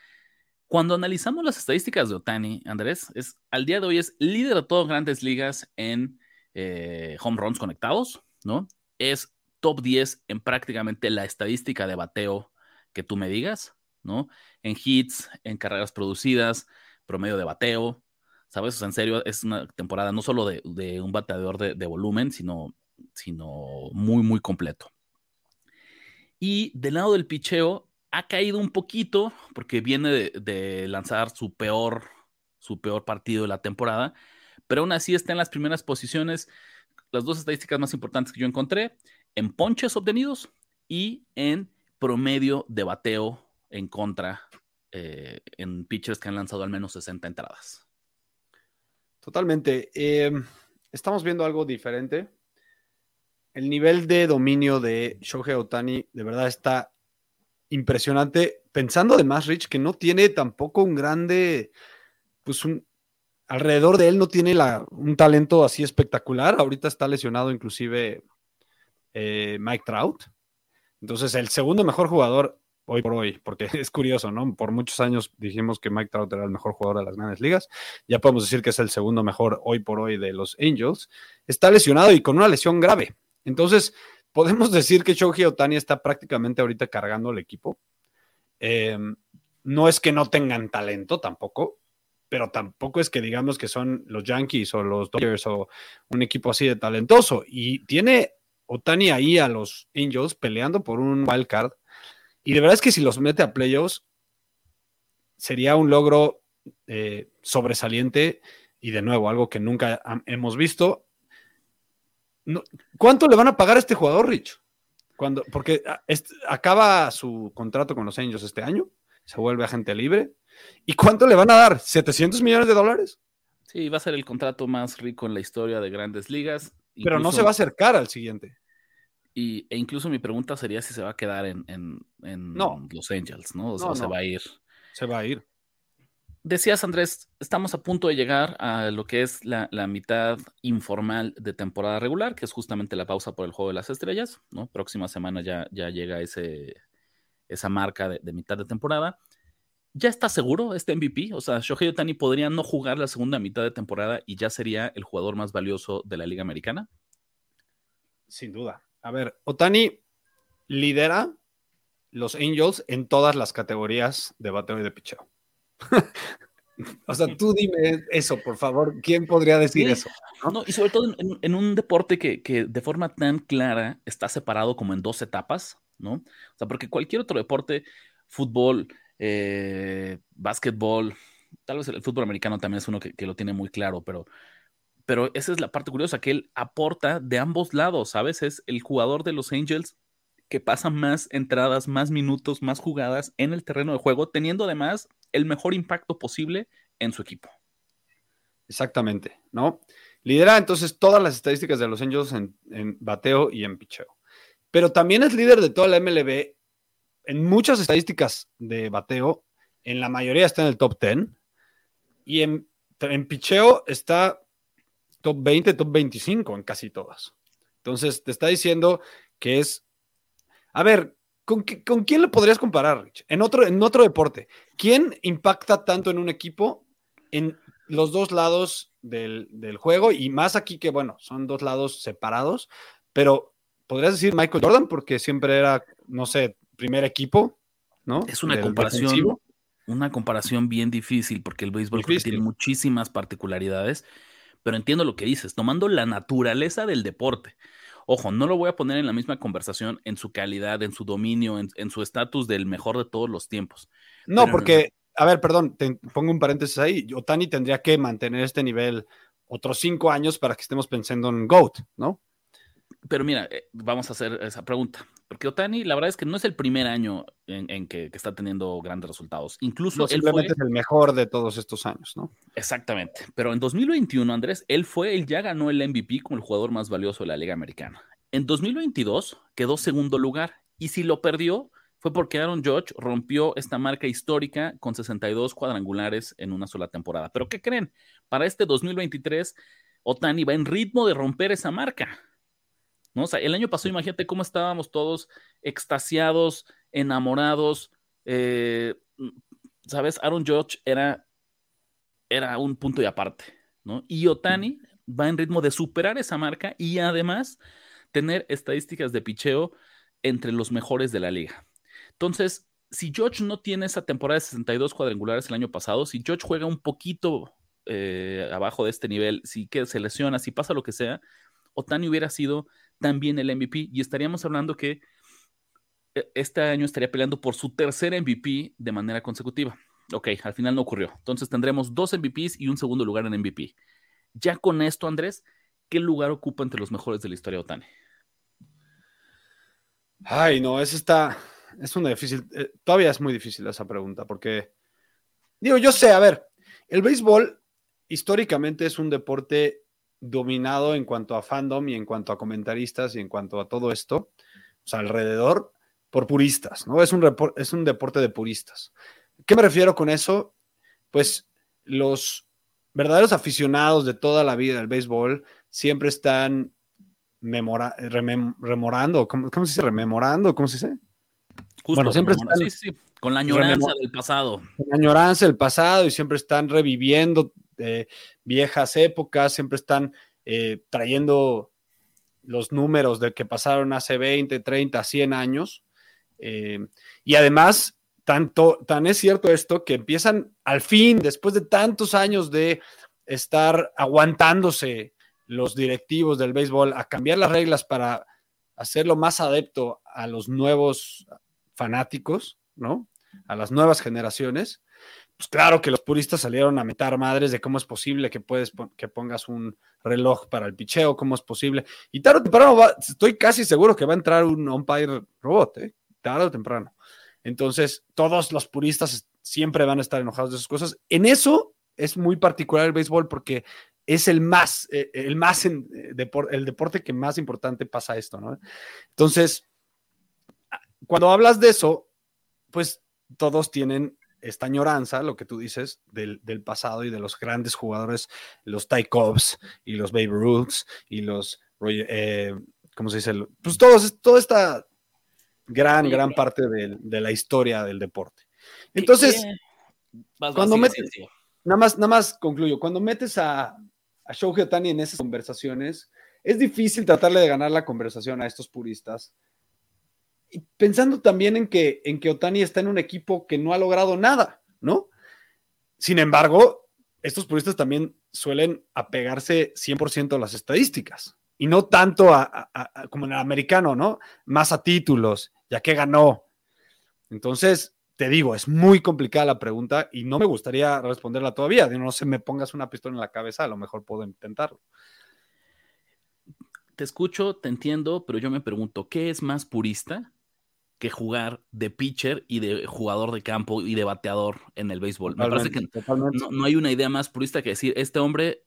Cuando analizamos las estadísticas de Otani, Andrés, es, al día de hoy es líder de todas grandes ligas en eh, home runs conectados, ¿no? Es top 10 en prácticamente la estadística de bateo que tú me digas, ¿no? En hits, en carreras producidas, promedio de bateo, ¿sabes? en serio, es una temporada no solo de, un bateador de, de, volumen, sino, sino muy, muy completo. Y del lado del picheo, ha caído un poquito porque viene de, lanzar su peor, su peor partido de la temporada, pero aún así está en las primeras posiciones. Las dos estadísticas más importantes que yo encontré, en ponches obtenidos y en promedio de bateo en contra eh, en pitchers que han lanzado al menos 60 entradas. Totalmente. Em, estamos viendo algo diferente el nivel de dominio de Shohei Otani de verdad está impresionante. Pensando además, Rich, que no tiene tampoco un grande, pues un, alrededor de él no tiene un talento así espectacular. Ahorita está lesionado inclusive eh, Mike Trout. Entonces, el segundo mejor jugador hoy por hoy, porque es curioso, ¿no? Por muchos años dijimos que Mike Trout era el mejor jugador de las grandes ligas. Ya podemos decir que es el segundo mejor hoy por hoy de los Angels. Está lesionado y con una lesión grave. Entonces, podemos decir que Shohei Otani está prácticamente ahorita cargando el equipo. Em, no es que no tengan talento tampoco, pero tampoco es que digamos que son los Yankees o los Dodgers o un equipo así de talentoso. Y tiene Otani ahí a los Angels peleando por un wild card. Y de verdad es que si los mete a playoffs, sería un logro eh, sobresaliente y de nuevo, algo que nunca hemos visto. ¿Cuánto le van a pagar a este jugador, Rich? Cuando, porque ah, acaba su contrato con los Angels este año, se vuelve agente libre. ¿Y cuánto le van a dar? ¿700 millones de dólares? Sí, va a ser el contrato más rico en la historia de grandes ligas. Pero no se va a acercar al siguiente. Y, e incluso mi pregunta sería si se va a quedar en, Los Angels, ¿no? O se va a ir. Se va a ir decías, Andrés, estamos a punto de llegar a lo que es la, mitad informal de temporada regular, que es justamente la pausa por el Juego de las Estrellas, ¿no? Próxima semana ya, llega esa marca de, mitad de temporada. ¿Ya está seguro este MVP? O sea, Shohei Otani podría no jugar la segunda mitad de temporada y ya sería el jugador más valioso de la Liga Americana. Sin duda. A ver, Otani lidera los Angels en todas las categorías de bateo y de picheo. o sea, tú dime eso, por favor. ¿Quién podría decir eso? ¿no? y sobre todo en, un deporte que, de forma tan clara está separado como en dos etapas, ¿no? O sea, porque cualquier otro deporte, fútbol, eh, básquetbol, tal vez el, fútbol americano también es uno que, que, lo tiene muy claro, pero, pero esa es la parte curiosa, que él aporta de ambos lados, ¿sabes? Es el jugador de los Angels que pasa más entradas, más minutos, más jugadas en el terreno de juego, teniendo además el mejor impacto posible en su equipo. Exactamente, ¿no? Lidera entonces todas las estadísticas de los Angels en, bateo y en picheo. Pero también es líder de toda la MLB en muchas estadísticas de bateo. En la mayoría está en el top 10. Y en, en picheo está top 20, top 25 en casi todas. Entonces te está diciendo que es a ver, ¿con, quién lo podrías comparar, Rich? En otro, en otro deporte. ¿Quién impacta tanto en un equipo en los dos lados del, del juego y más aquí que, bueno, son dos lados separados, pero podrías decir Michael Jordan porque siempre era, no sé, primer equipo, ¿no? Es una Del comparación, defensivo. una comparación bien difícil porque el béisbol tiene muchísimas particularidades, pero entiendo lo que dices, tomando la naturaleza del deporte. Ojo, no lo voy a poner en la misma conversación en su calidad, en su dominio, en, en su estatus del mejor de todos los tiempos. No, Pero- porque, a ver, perdón, te pongo un paréntesis ahí. Otani tendría que mantener este nivel otros cinco años para que estemos pensando en GOAT, ¿no? Pero mira, eh, vamos a hacer esa pregunta. Porque Otani, la verdad es que no es el primer año en, en que, que está teniendo grandes resultados. Incluso No, él fue, es el mejor de todos estos años, ¿no? Exactamente. Pero en 2021, Andrés, él fue, él ya ganó el MVP como el jugador más valioso de la Liga Americana. En 2022 quedó segundo lugar y si lo perdió fue porque Aaron Judge rompió esta marca histórica con 62 cuadrangulares en una sola temporada. Pero ¿qué creen? Para este 2023, Otani va en ritmo de romper esa marca. ¿No? El año pasado, imagínate cómo estábamos todos extasiados, enamorados. eh, ¿Sabes? Aaron Judge era era un punto y aparte, ¿no? Y Otani va en ritmo de superar esa marca y además tener estadísticas de picheo entre los mejores de la liga. Entonces, si George no tiene esa temporada de 62 cuadrangulares el año pasado, si George juega un poquito eh, abajo de este nivel, si que se lesiona, si pasa lo que sea, Otani hubiera sido también el MVP y estaríamos hablando que eh, este año estaría peleando por su tercer MVP de manera consecutiva. Ok, al final no ocurrió. Entonces tendremos dos MVPs y un segundo lugar en MVP. Ya con esto, Andrés, ¿qué lugar ocupa entre los mejores de la historia de Otani? Ay, no, eso está, es una difícil, eh, todavía es muy difícil esa pregunta, porque, digo, yo sé, a ver, el béisbol históricamente es un deporte dominado en cuanto a fandom y en cuanto a comentaristas y en cuanto a todo esto, o sea, alrededor, por puristas, ¿no? Es un, es un deporte de puristas. ¿Qué me refiero con eso? Pues los verdaderos aficionados de toda la vida del béisbol siempre están memora- remem- remorando, ¿cómo, cómo se dice? Rememorando, ¿cómo se dice? Justo, Bueno, siempre están- sí, sí, con la añoranza del pasado. La añoranza del pasado y siempre están reviviendo viejas épocas, siempre están eh, trayendo los números de que pasaron hace 20, 30, 100 años. Eh, y además, tanto, tan es cierto esto que empiezan al fin, después de tantos años de estar aguantándose los directivos del béisbol a cambiar las reglas para hacerlo más adepto a los nuevos fanáticos, ¿no? A las nuevas generaciones. Pues claro que los puristas salieron a meter madres de cómo es posible que puedes que pongas un reloj para el picheo, cómo es posible. Y tarde o temprano estoy casi seguro que va a entrar un umpire robot, ¿eh? tarde o temprano. Entonces, todos los puristas siempre van a estar enojados de esas cosas. En eso es muy particular el béisbol porque es el más, eh, el más, eh, el deporte que más importante pasa esto, ¿no? Entonces, cuando hablas de eso, pues todos tienen esta añoranza, lo que tú dices, del, del pasado y de los grandes jugadores, los Ty Cobbs y los Babe Ruths y los, Roy- eh, ¿cómo se dice? Pues todos, toda esta gran, gran parte de, de la historia del deporte. Entonces, ¿Qué- vas, vas, cuando sigue, metes- sigue, nada más, nada más concluyo. Cuando metes a, a Shohei Ohtani en esas conversaciones, es difícil tratarle de ganar la conversación a estos puristas. Pensando también en que, en que Otani está en un equipo que no ha logrado nada, ¿no? Sin embargo, estos puristas también suelen apegarse 100% a las estadísticas y no tanto a- como en el americano, ¿no? Más a títulos, ya que ganó. Entonces, te digo, es muy complicada la pregunta y no me gustaría responderla todavía. No se me pongas una pistola en la cabeza, a lo mejor puedo intentarlo. Te escucho, te entiendo, pero yo me pregunto, ¿qué es más purista que jugar de pitcher y de jugador de campo y de bateador en el béisbol? Me parece que no hay una idea más purista que decir, este hombre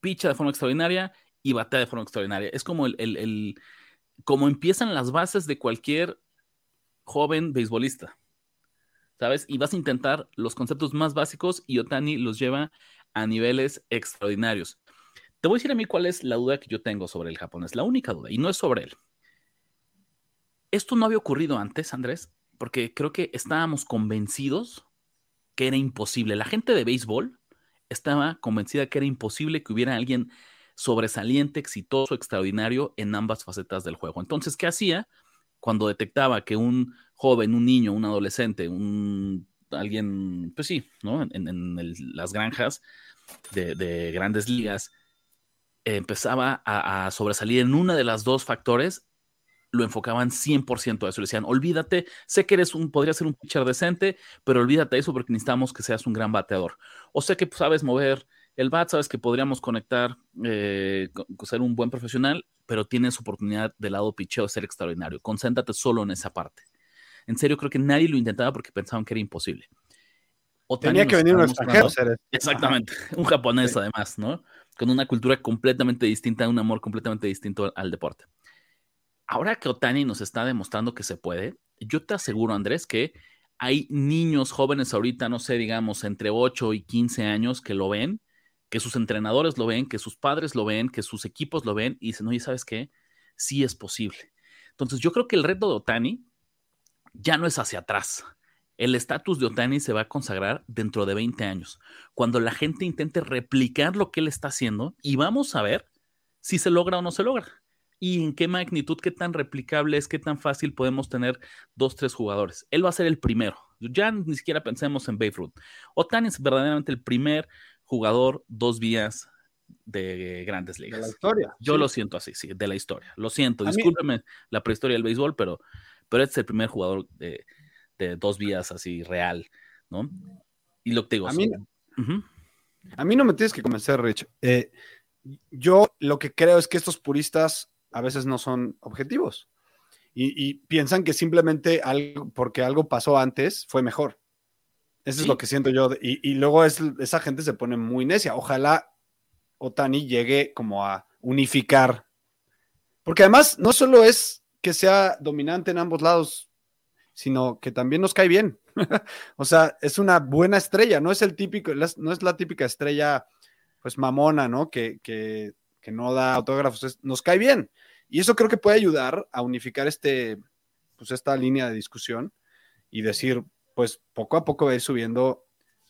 picha de forma extraordinaria y batea de forma extraordinaria. Es como el, el- el- como empiezan las bases de cualquier joven beisbolista, ¿sabes? Y vas a intentar los conceptos más básicos y Otani los lleva a niveles extraordinarios. Te voy a decir a mí cuál es la duda que yo tengo sobre el japonés, la única duda, y no es sobre él. Esto no había ocurrido antes, Andrés, porque creo que estábamos convencidos que era imposible. La gente de béisbol estaba convencida que era imposible que hubiera alguien sobresaliente, exitoso, extraordinario en ambas facetas del juego. Entonces, ¿qué hacía? Cuando detectaba que un joven, un niño, un adolescente, un alguien, pues sí, ¿no? En, las granjas de, grandes ligas, empezaba a, sobresalir en una de las dos factores, lo enfocaban 100% a eso. Le decían, olvídate, sé que eres un, podría ser un pitcher decente, pero olvídate de eso porque necesitamos que seas un gran bateador. O sé que sabes mover el bat, sabes que podríamos conectar, eh, ser un buen profesional, pero tienes oportunidad del lado picheo de ser extraordinario. Concéntrate solo en esa parte. En serio, creo que nadie lo intentaba porque pensaban que era imposible. Tenía que venir un extranjero. Exactamente, un japonés además, ¿no? Con una cultura completamente distinta, un amor completamente distinto al deporte. Ahora que Otani nos está demostrando que se puede, yo te aseguro, Andrés, que hay niños jóvenes ahorita, no sé, digamos, entre 8 y 15 años que lo ven que sus entrenadores lo ven, que sus padres lo ven, que sus equipos lo ven y dicen, oye, ¿sabes qué? Sí es posible. Entonces yo creo que el reto de Otani ya no es hacia atrás. El estatus de Otani se va a consagrar dentro de 20 años, cuando la gente intente replicar lo que él está haciendo y vamos a ver si se logra o no se logra. Y en qué magnitud, qué tan replicable es, qué tan fácil podemos tener dos, tres jugadores. Él va a ser el primero. Ya ni siquiera pensemos en Babe Ruth. Otani es verdaderamente el primer jugador dos vías de grandes ligas. De la historia. Yo lo siento así, sí, de la historia. Lo siento, discúlpeme la prehistoria del béisbol, pero, pero este es el primer jugador de, dos vías así real, ¿no? Y lo que te digo. A mí, a mí no me tienes que convencer, Rich. Eh, yo lo que creo es que estos puristas a veces no son objetivos y, piensan que simplemente algo, porque algo pasó antes fue mejor. Eso es lo que siento yo. Y, luego es, esa gente se pone muy necia. Ojalá Otani llegue como a unificar. Porque además no solo es que sea dominante en ambos lados, sino que también nos cae bien. o sea, es una buena estrella, no es el típico, no es la típica estrella, pues mamona, ¿no? Que, que, que no da autógrafos, nos cae bien. Y eso creo que puede ayudar a unificar este, pues esta línea de discusión y decir, pues poco a poco va subiendo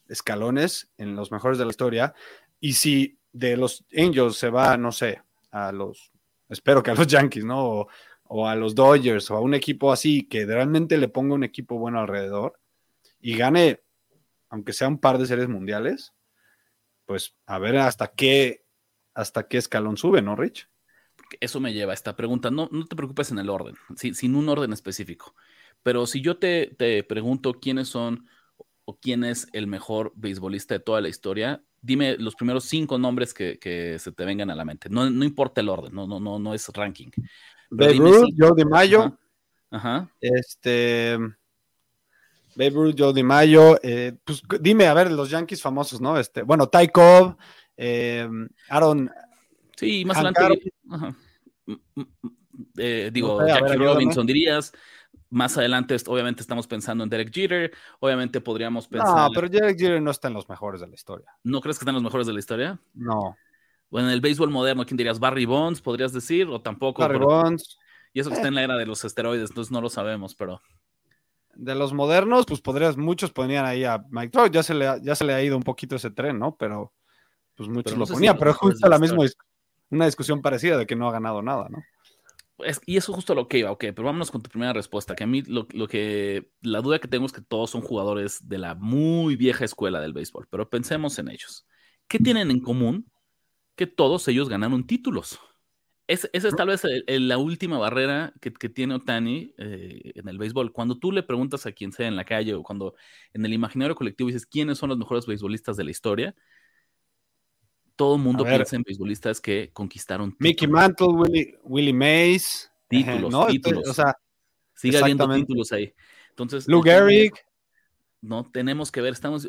escalones en los mejores de la historia. Y si de los Angels se va, no sé, a los, espero que a los Yankees, ¿no? O, a los Dodgers o a un equipo así, que realmente le ponga un equipo bueno alrededor y gane, aunque sea un par de series mundiales, pues a ver hasta qué, hasta qué escalón sube, ¿no, Rich? Eso me lleva a esta pregunta. No, no te preocupes en el orden, sin un orden específico. Pero si yo te, pregunto quiénes son o quién es el mejor beisbolista de toda la historia, dime los primeros cinco nombres que, se te vengan a la mente. No, importa el orden, no, no, no, no es ranking. Babe Ruth, Joe DiMaggio. Ajá. Este. Babe Ruth, Joe DiMaggio. Eh, pues dime, a ver, los Yankees famosos, ¿no? Este, bueno, Ty Cobb, eh, Aaron. Sí, más adelante. Eh, digo, Jackie Robinson dirías. Más adelante, obviamente, estamos pensando en Derek Jeter. Obviamente podríamos pensar. No, pero Derek Jeter no está en los mejores de la historia. ¿No crees que está en los mejores de la historia? No. Bueno, en el béisbol moderno, ¿quién dirías? ¿Barry Bonds, podrías decir? ¿O tampoco? Barry Bonds. Y eso que está en la era de los esteroides, entonces no lo sabemos, pero. De los modernos, pues podrías, muchos ponían ahí a Mike Trout, ya se le, ya se le ha ido un poquito ese tren, ¿no? Pero pues muchos lo ponían, pero es justo la misma, una discusión parecida de que no ha ganado nada, ¿no? y eso es justo lo que iba, ok, pero vámonos con tu primera respuesta, que a mí lo, que, la duda que tengo es que todos son jugadores de la muy vieja escuela del béisbol, pero pensemos en ellos. ¿Qué tienen en común? Que todos ellos ganaron títulos. esa es tal vez la última barrera que, tiene Otani eh, en el béisbol. Cuando tú le preguntas a quien sea en la calle o cuando en el imaginario colectivo dices quiénes son los mejores beisbolistas de la historia, todo el mundo piensa en beisbolistas que conquistaron títulos. Mickey Mantle, Willie, Willie Mays. Títulos, títulos. O sea, sigue habiendo títulos ahí. Entonces, Lou Gehrig. No, tenemos que ver, estamos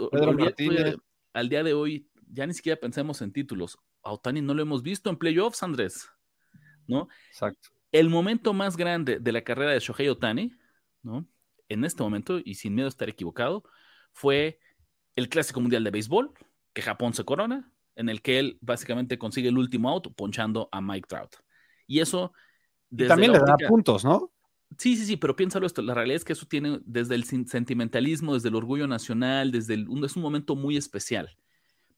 al día de hoy, ya ni siquiera pensemos en títulos. A Otani no lo hemos visto en playoffs, Andrés. ¿No? Exacto. El momento más grande de la carrera de Shohei Otani, ¿no? En este momento, y sin miedo a estar equivocado, fue el Clásico Mundial de Béisbol, que Japón se corona, en el que él básicamente consigue el último auto ponchando a Mike Trout. Y eso... también le da puntos, ¿no? Sí, sí, sí, pero piénsalo esto, la realidad es que eso tiene desde el sentimentalismo, desde el orgullo nacional, desde el, es un momento muy especial.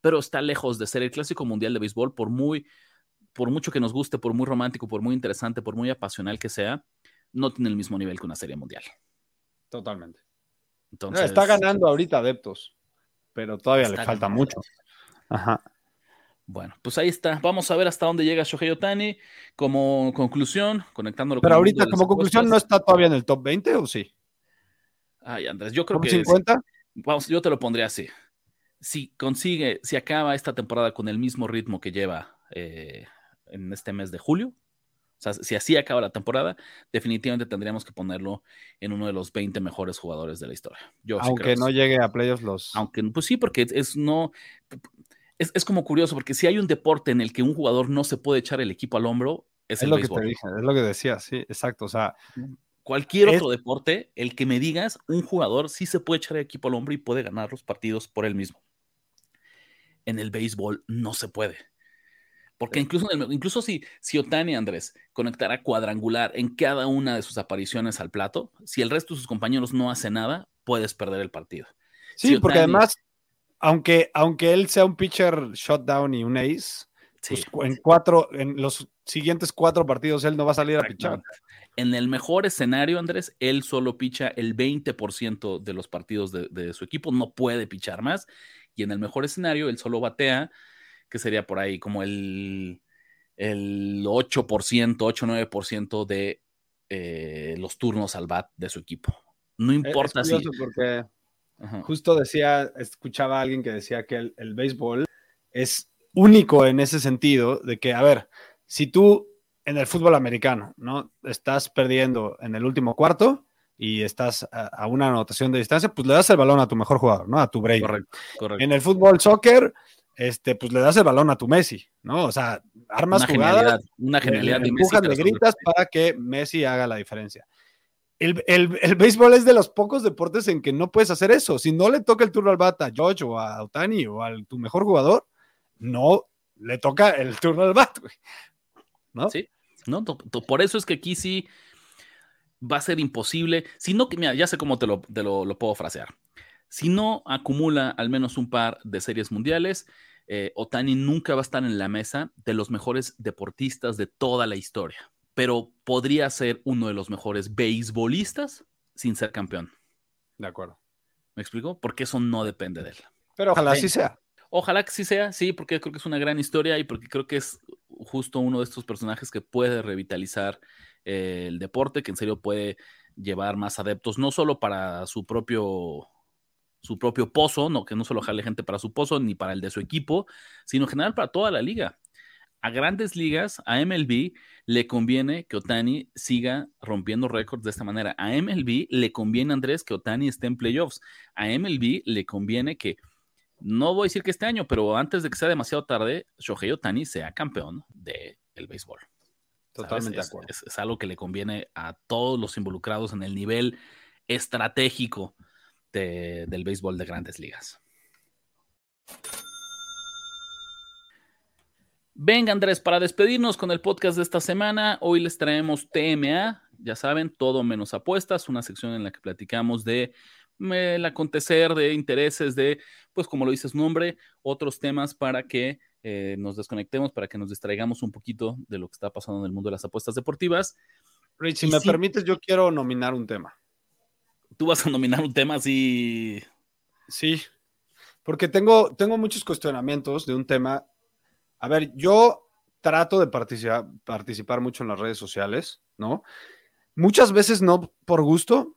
pero está lejos de ser el clásico mundial de béisbol, por muy, por mucho que nos guste, por muy romántico, por muy interesante, por muy apasional que sea, no tiene el mismo nivel que una serie mundial. Totalmente. Entonces, está ganando ahorita adeptos, pero todavía le falta mucho. Ajá. Bueno, pues ahí está. Vamos a ver hasta dónde llega Shohei Otani. Como conclusión, conectándolo Pero ahorita, como conclusión, ¿no está todavía en el top 20 o sí? Ay, Andrés, yo creo que. 50? Vamos, yo te lo pondría así. Si consigue, si acaba esta temporada con el mismo ritmo que lleva eh, en este mes de julio, o sea, si así acaba la temporada, definitivamente tendríamos que ponerlo en uno de los 20 mejores jugadores de la historia. Aunque no llegue a playoffs los. Aunque, pues sí, porque es no. Es, como curioso, porque si hay un deporte en el que un jugador no se puede echar el equipo al hombro, es, el lo béisbol. que te dije, es lo que decía, sí, exacto. O sea, cualquier otro deporte, el que me digas, un jugador sí se puede echar el equipo al hombro y puede ganar los partidos por él mismo. En el béisbol no se puede. Porque incluso, incluso si, si Otani Andrés conectara cuadrangular en cada una de sus apariciones al plato, si el resto de sus compañeros no hace nada, puedes perder el partido. Sí, porque además, aunque, aunque él sea un pitcher shutdown y un ace, pues en cuatro, en los siguientes cuatro partidos él no va a salir a pichar. En el mejor escenario, Andrés, él solo picha el 20% de los partidos de, de, su equipo, no puede pichar más. Y en el mejor escenario, él solo batea que sería por ahí como el, el 8%, 8-9% de eh, los turnos al bat de su equipo. No importa es si. Porque justo decía, escuchaba a alguien que decía que el, béisbol es único en ese sentido, de que, a ver, si tú en el fútbol americano, ¿no? Estás perdiendo en el último cuarto y estás a, una anotación de distancia, pues le das el balón a tu mejor jugador, ¿no? A tu break. Correcto, correcto. En el fútbol soccer, este, pues le das el balón a tu Messi, ¿no? O sea, armas una jugadas, una genialidad le, le, le gritas para que Messi haga la diferencia. El, el, el, béisbol es de los pocos deportes en que no puedes hacer eso. Si no le toca el turno al bat a George o a Otani o a tu mejor jugador, no le toca el turno al bat, güey. ¿No? Sí, no, por eso es que aquí sí va a ser imposible. Si no, mira, ya sé cómo te lo, te lo, lo puedo frasear. Si no acumula al menos un par de series mundiales, eh, Otani nunca va a estar en la mesa de los mejores deportistas de toda la historia, pero podría ser uno de los mejores beisbolistas sin ser campeón. De acuerdo. ¿Me explico? Porque eso no depende de él. Pero ojalá así sea. Ojalá que sí sea, sí, porque creo que es una gran historia y porque creo que es justo uno de estos personajes que puede revitalizar eh, el deporte, que en serio puede llevar más adeptos, no solo para su propio su propio pozo, no que no solo jale gente para su pozo ni para el de su equipo, sino en general para toda la liga. A grandes ligas, a MLB le conviene que Otani siga rompiendo récords de esta manera. A MLB le conviene, Andrés, que Otani esté en playoffs. A MLB le conviene que, no voy a decir que este año, pero antes de que sea demasiado tarde, Shohei Otani sea campeón del el béisbol. Totalmente de acuerdo. es, algo que le conviene a todos los involucrados en el nivel estratégico del béisbol de grandes ligas. Venga Andrés, para despedirnos con el podcast de esta semana, hoy les traemos TMA, ya saben, todo menos apuestas, una sección en la que platicamos de el acontecer, de intereses, de, pues como lo dice su nombre, otros temas para que eh, nos desconectemos, para que nos distraigamos un poquito de lo que está pasando en el mundo de las apuestas deportivas. Rich, si me permites, yo quiero nominar un tema tú vas a nominar un tema así. Sí, porque tengo, tengo muchos cuestionamientos de un tema. A ver, yo trato de participar, participar mucho en las redes sociales, ¿no? Muchas veces no por gusto,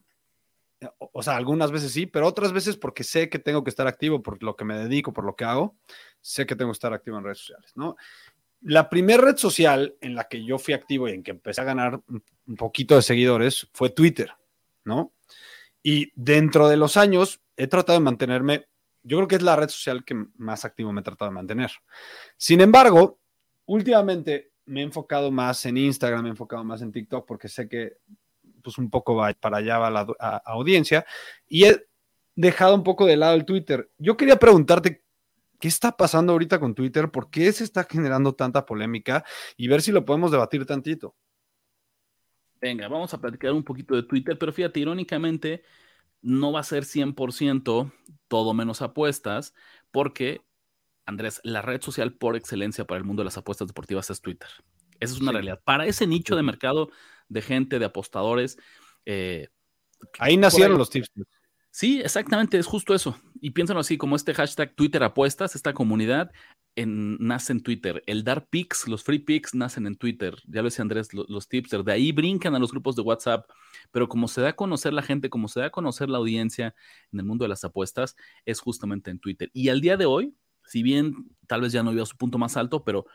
o sea, algunas veces sí, pero otras veces porque sé que tengo que estar activo por lo que me dedico, por lo que hago, sé que tengo que estar activo en redes sociales, ¿no? La primera red social en la que yo fui activo y en que empecé a ganar un poquito de seguidores fue Twitter, ¿no? Y dentro de los años he tratado de mantenerme, yo creo que es la red social que más activo me he tratado de mantener. Sin embargo, últimamente me he enfocado más en Instagram, me he enfocado más en TikTok porque sé que pues un poco va para allá va la audiencia y he dejado un poco de lado el Twitter. Yo quería preguntarte ¿Qué está pasando ahorita con Twitter? ¿Por qué se está generando tanta polémica? Y ver si lo podemos debatir tantito. Venga, vamos a platicar un poquito de Twitter, pero fíjate, irónicamente, no va a ser 100% todo menos apuestas, porque Andrés, la red social por excelencia para el mundo de las apuestas deportivas es Twitter. Esa es una realidad. Para ese nicho de mercado de gente, de apostadores. Eh, ahí nacieron los tips. Sí, exactamente, es justo eso. Y piénsalo así, como este hashtag Twitter apuestas, esta comunidad en, nace en Twitter. El dar picks, los free picks nacen en Twitter. Ya lo decía Andrés, los, tipsters. De ahí brincan a los grupos de WhatsApp. Pero como se da a conocer la gente, como se da a conocer la audiencia en el mundo de las apuestas, es justamente en Twitter. Y al día de hoy, si bien tal vez ya no iba a su punto más alto, pero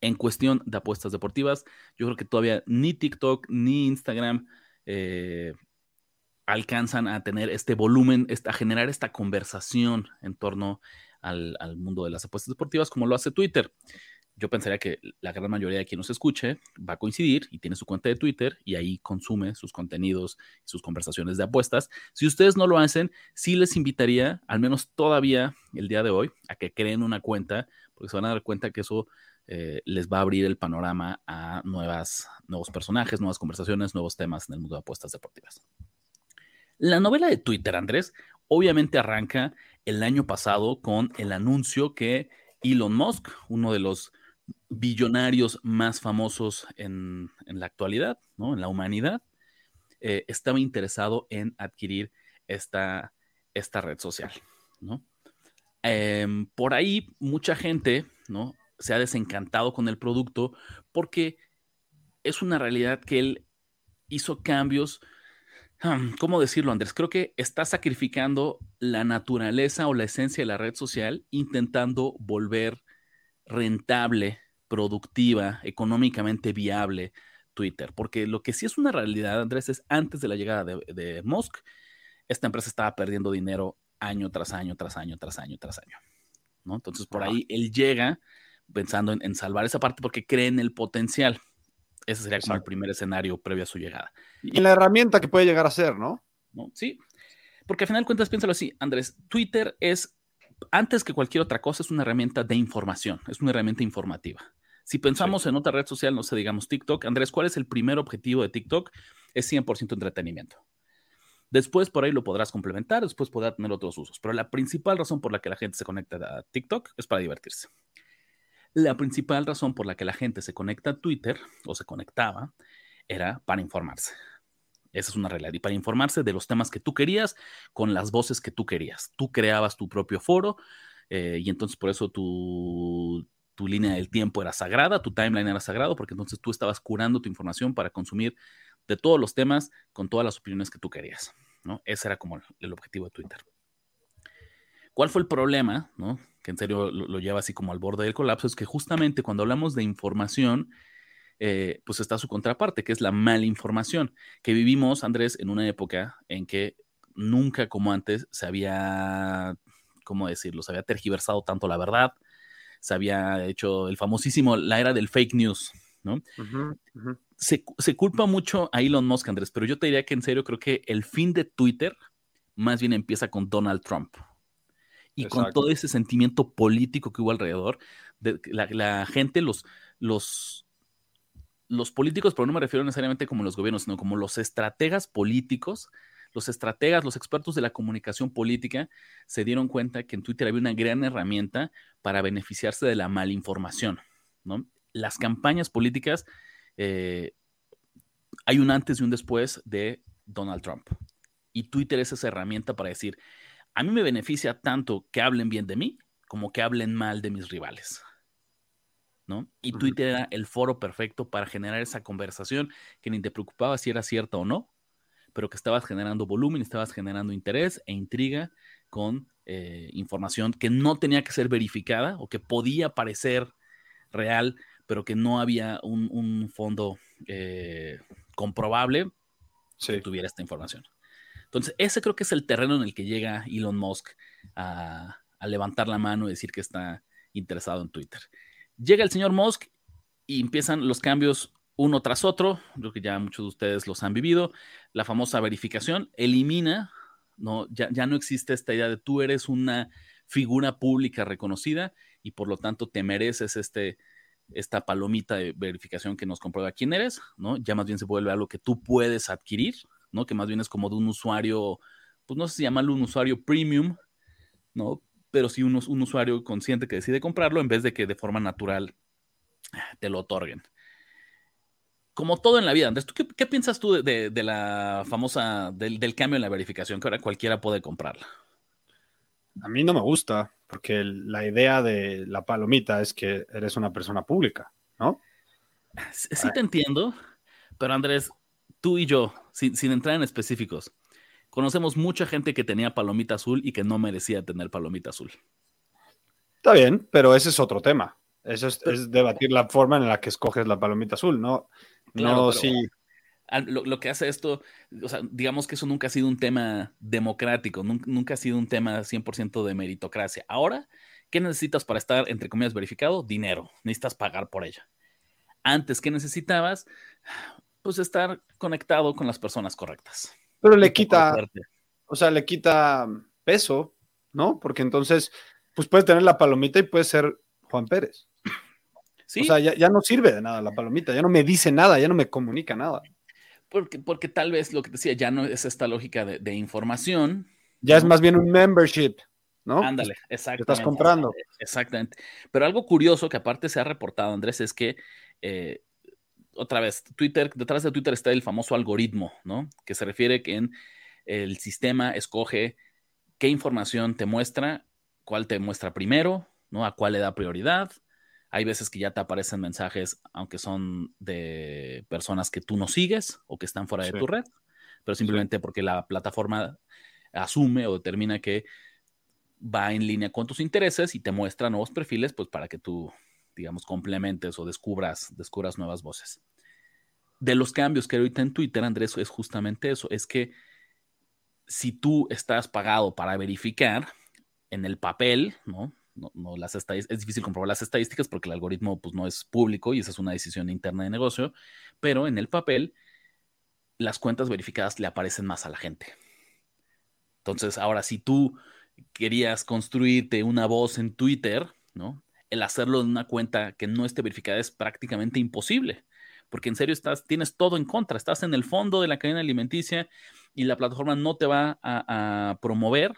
en cuestión de apuestas deportivas, yo creo que todavía ni TikTok ni Instagram eh, alcanzan a tener este volumen, a generar esta conversación en torno al, mundo de las apuestas deportivas como lo hace Twitter. Yo pensaría que la gran mayoría de quien nos escuche va a coincidir y tiene su cuenta de Twitter y ahí consume sus contenidos y sus conversaciones de apuestas. Si ustedes no lo hacen, sí les invitaría, al menos todavía el día de hoy, a que creen una cuenta, porque se van a dar cuenta que eso eh, les va a abrir el panorama a nuevas, nuevos personajes, nuevas conversaciones, nuevos temas en el mundo de apuestas deportivas. La novela de Twitter, Andrés, obviamente arranca el año pasado con el anuncio que Elon Musk, uno de los billonarios más famosos en, la actualidad, ¿no? en la humanidad, eh, estaba interesado en adquirir esta, esta red social. ¿no? Em, por ahí mucha gente ¿no? se ha desencantado con el producto porque es una realidad que él hizo cambios ¿Cómo decirlo, Andrés? Creo que está sacrificando la naturaleza o la esencia de la red social intentando volver rentable, productiva, económicamente viable Twitter. Porque lo que sí es una realidad, Andrés, es antes de la llegada de, Musk, esta empresa estaba perdiendo dinero año tras año, tras año, tras año, tras año. ¿no? Entonces, por ahí él llega pensando en, salvar esa parte porque cree en el potencial. Ese sería como el primer escenario previo a su llegada. Y la herramienta que puede llegar a ser, ¿no? ¿no? Sí, porque al final de cuentas, piénsalo así, Andrés, Twitter es, antes que cualquier otra cosa, es una herramienta de información, es una herramienta informativa. Si pensamos en otra red social, no sé, digamos TikTok, Andrés, ¿cuál es el primer objetivo de TikTok? Es 100% entretenimiento. Después por ahí lo podrás complementar, después podrá tener otros usos, pero la principal razón por la que la gente se conecta a TikTok es para divertirse. La principal razón por la que la gente se conecta a Twitter o se conectaba era para informarse. Esa es una realidad. Y para informarse de los temas que tú querías con las voces que tú querías. Tú creabas tu propio foro eh, y entonces por eso tu, tu línea del tiempo era sagrada, tu timeline era sagrado, porque entonces tú estabas curando tu información para consumir de todos los temas con todas las opiniones que tú querías. ¿no? Ese era como el objetivo de Twitter. ¿Cuál fue el problema? ¿no? Que en serio lo, lleva así como al borde del colapso, es que justamente cuando hablamos de información, eh, pues está su contraparte, que es la malinformación, que vivimos, Andrés, en una época en que nunca como antes se había, ¿cómo decirlo? Se había tergiversado tanto la verdad, se había hecho el famosísimo, la era del fake news, ¿no? Se, se, culpa mucho a Elon Musk, Andrés, pero yo te diría que en serio creo que el fin de Twitter más bien empieza con Donald Trump y con todo ese sentimiento político que hubo alrededor, de la, gente, los, los, los políticos, pero no me refiero necesariamente como los gobiernos, sino como los estrategas políticos, los estrategas, los expertos de la comunicación política se dieron cuenta que en Twitter había una gran herramienta para beneficiarse de la malinformación, ¿no? Las campañas políticas, eh, hay un antes y un después de Donald Trump. Y Twitter es esa herramienta para decir, a mí me beneficia tanto que hablen bien de mí como que hablen mal de mis rivales. ¿no? Y Twitter era el foro perfecto para generar esa conversación que ni te preocupaba si era cierta o no, pero que estabas generando volumen, estabas generando interés e intriga con eh, información que no tenía que ser verificada o que podía parecer real, pero que no había un, fondo eh, comprobable que tuviera esta información. Entonces, ese creo que es el terreno en el que llega Elon Musk a, levantar la mano y decir que está interesado en Twitter. Llega el señor Musk y empiezan los cambios uno tras otro. Creo que ya muchos de ustedes los han vivido. La famosa verificación elimina, ¿no? Ya, ya no existe esta idea de tú eres una figura pública reconocida y por lo tanto te mereces este, esta palomita de verificación que nos comprueba quién eres, ¿no? Ya más bien se vuelve algo que tú puedes adquirir, ¿no? Que más bien es como de un usuario, pues no sé si llamarlo un usuario premium, ¿no? pero sí un, un usuario consciente que decide comprarlo en vez de que de forma natural te lo otorguen. Como todo en la vida, Andrés, ¿tú qué, piensas tú de, la famosa, del, del, cambio en la verificación, que ahora cualquiera puede comprarla? A mí no me gusta, porque la idea de la palomita es que eres una persona pública, ¿no? Sí, te entiendo, pero Andrés, tú y yo, sin, sin entrar en específicos, conocemos mucha gente que tenía palomita azul y que no merecía tener palomita azul. Está bien, pero ese es otro tema. Eso es, debatir la forma en la que escoges la palomita azul, ¿no? no, sí. Lo, que hace esto, o sea, digamos que eso nunca ha sido un tema democrático, nunca, ha sido un tema 100% de meritocracia. Ahora, ¿qué necesitas para estar, entre comillas, verificado? Dinero. Necesitas pagar por ella. Antes, ¿qué necesitabas? Pues estar conectado con las personas correctas. Pero le quita, o sea, le quita peso, ¿no? Porque entonces, pues puedes tener la palomita y puede ser Juan Pérez. O sea, ya, no sirve de nada la palomita, ya no me dice nada, ya no me comunica nada. Porque, porque tal vez lo que decía, ya no es esta lógica de, información. Ya es más bien un membership, ¿no? Ándale, exacto. Estás comprando. Exactamente. Pero algo curioso que aparte se ha reportado, Andrés, es que eh, otra vez, Twitter, detrás de Twitter está el famoso algoritmo, ¿no? Que se refiere que en el sistema escoge qué información te muestra, cuál te muestra primero, ¿no? A cuál le da prioridad, hay veces que ya te aparecen mensajes, aunque son de personas que tú no sigues o que están fuera de tu red, pero simplemente porque la plataforma asume o determina que va en línea con tus intereses y te muestra nuevos perfiles, pues para que tú, digamos, complementes o descubras, descubras nuevas voces. De los cambios que hay ahorita en Twitter, Andrés, es justamente eso, es que si tú estás pagado para verificar en el papel, ¿no? no, las es difícil comprobar las estadísticas porque el algoritmo pues, no es público y esa es una decisión interna de negocio, pero en el papel las cuentas verificadas le aparecen más a la gente. Entonces, ahora si tú querías construirte una voz en Twitter, ¿no? El hacerlo en una cuenta que no esté verificada es prácticamente imposible, porque en serio estás, tienes todo en contra, estás en el fondo de la cadena alimenticia y la plataforma no te va a promover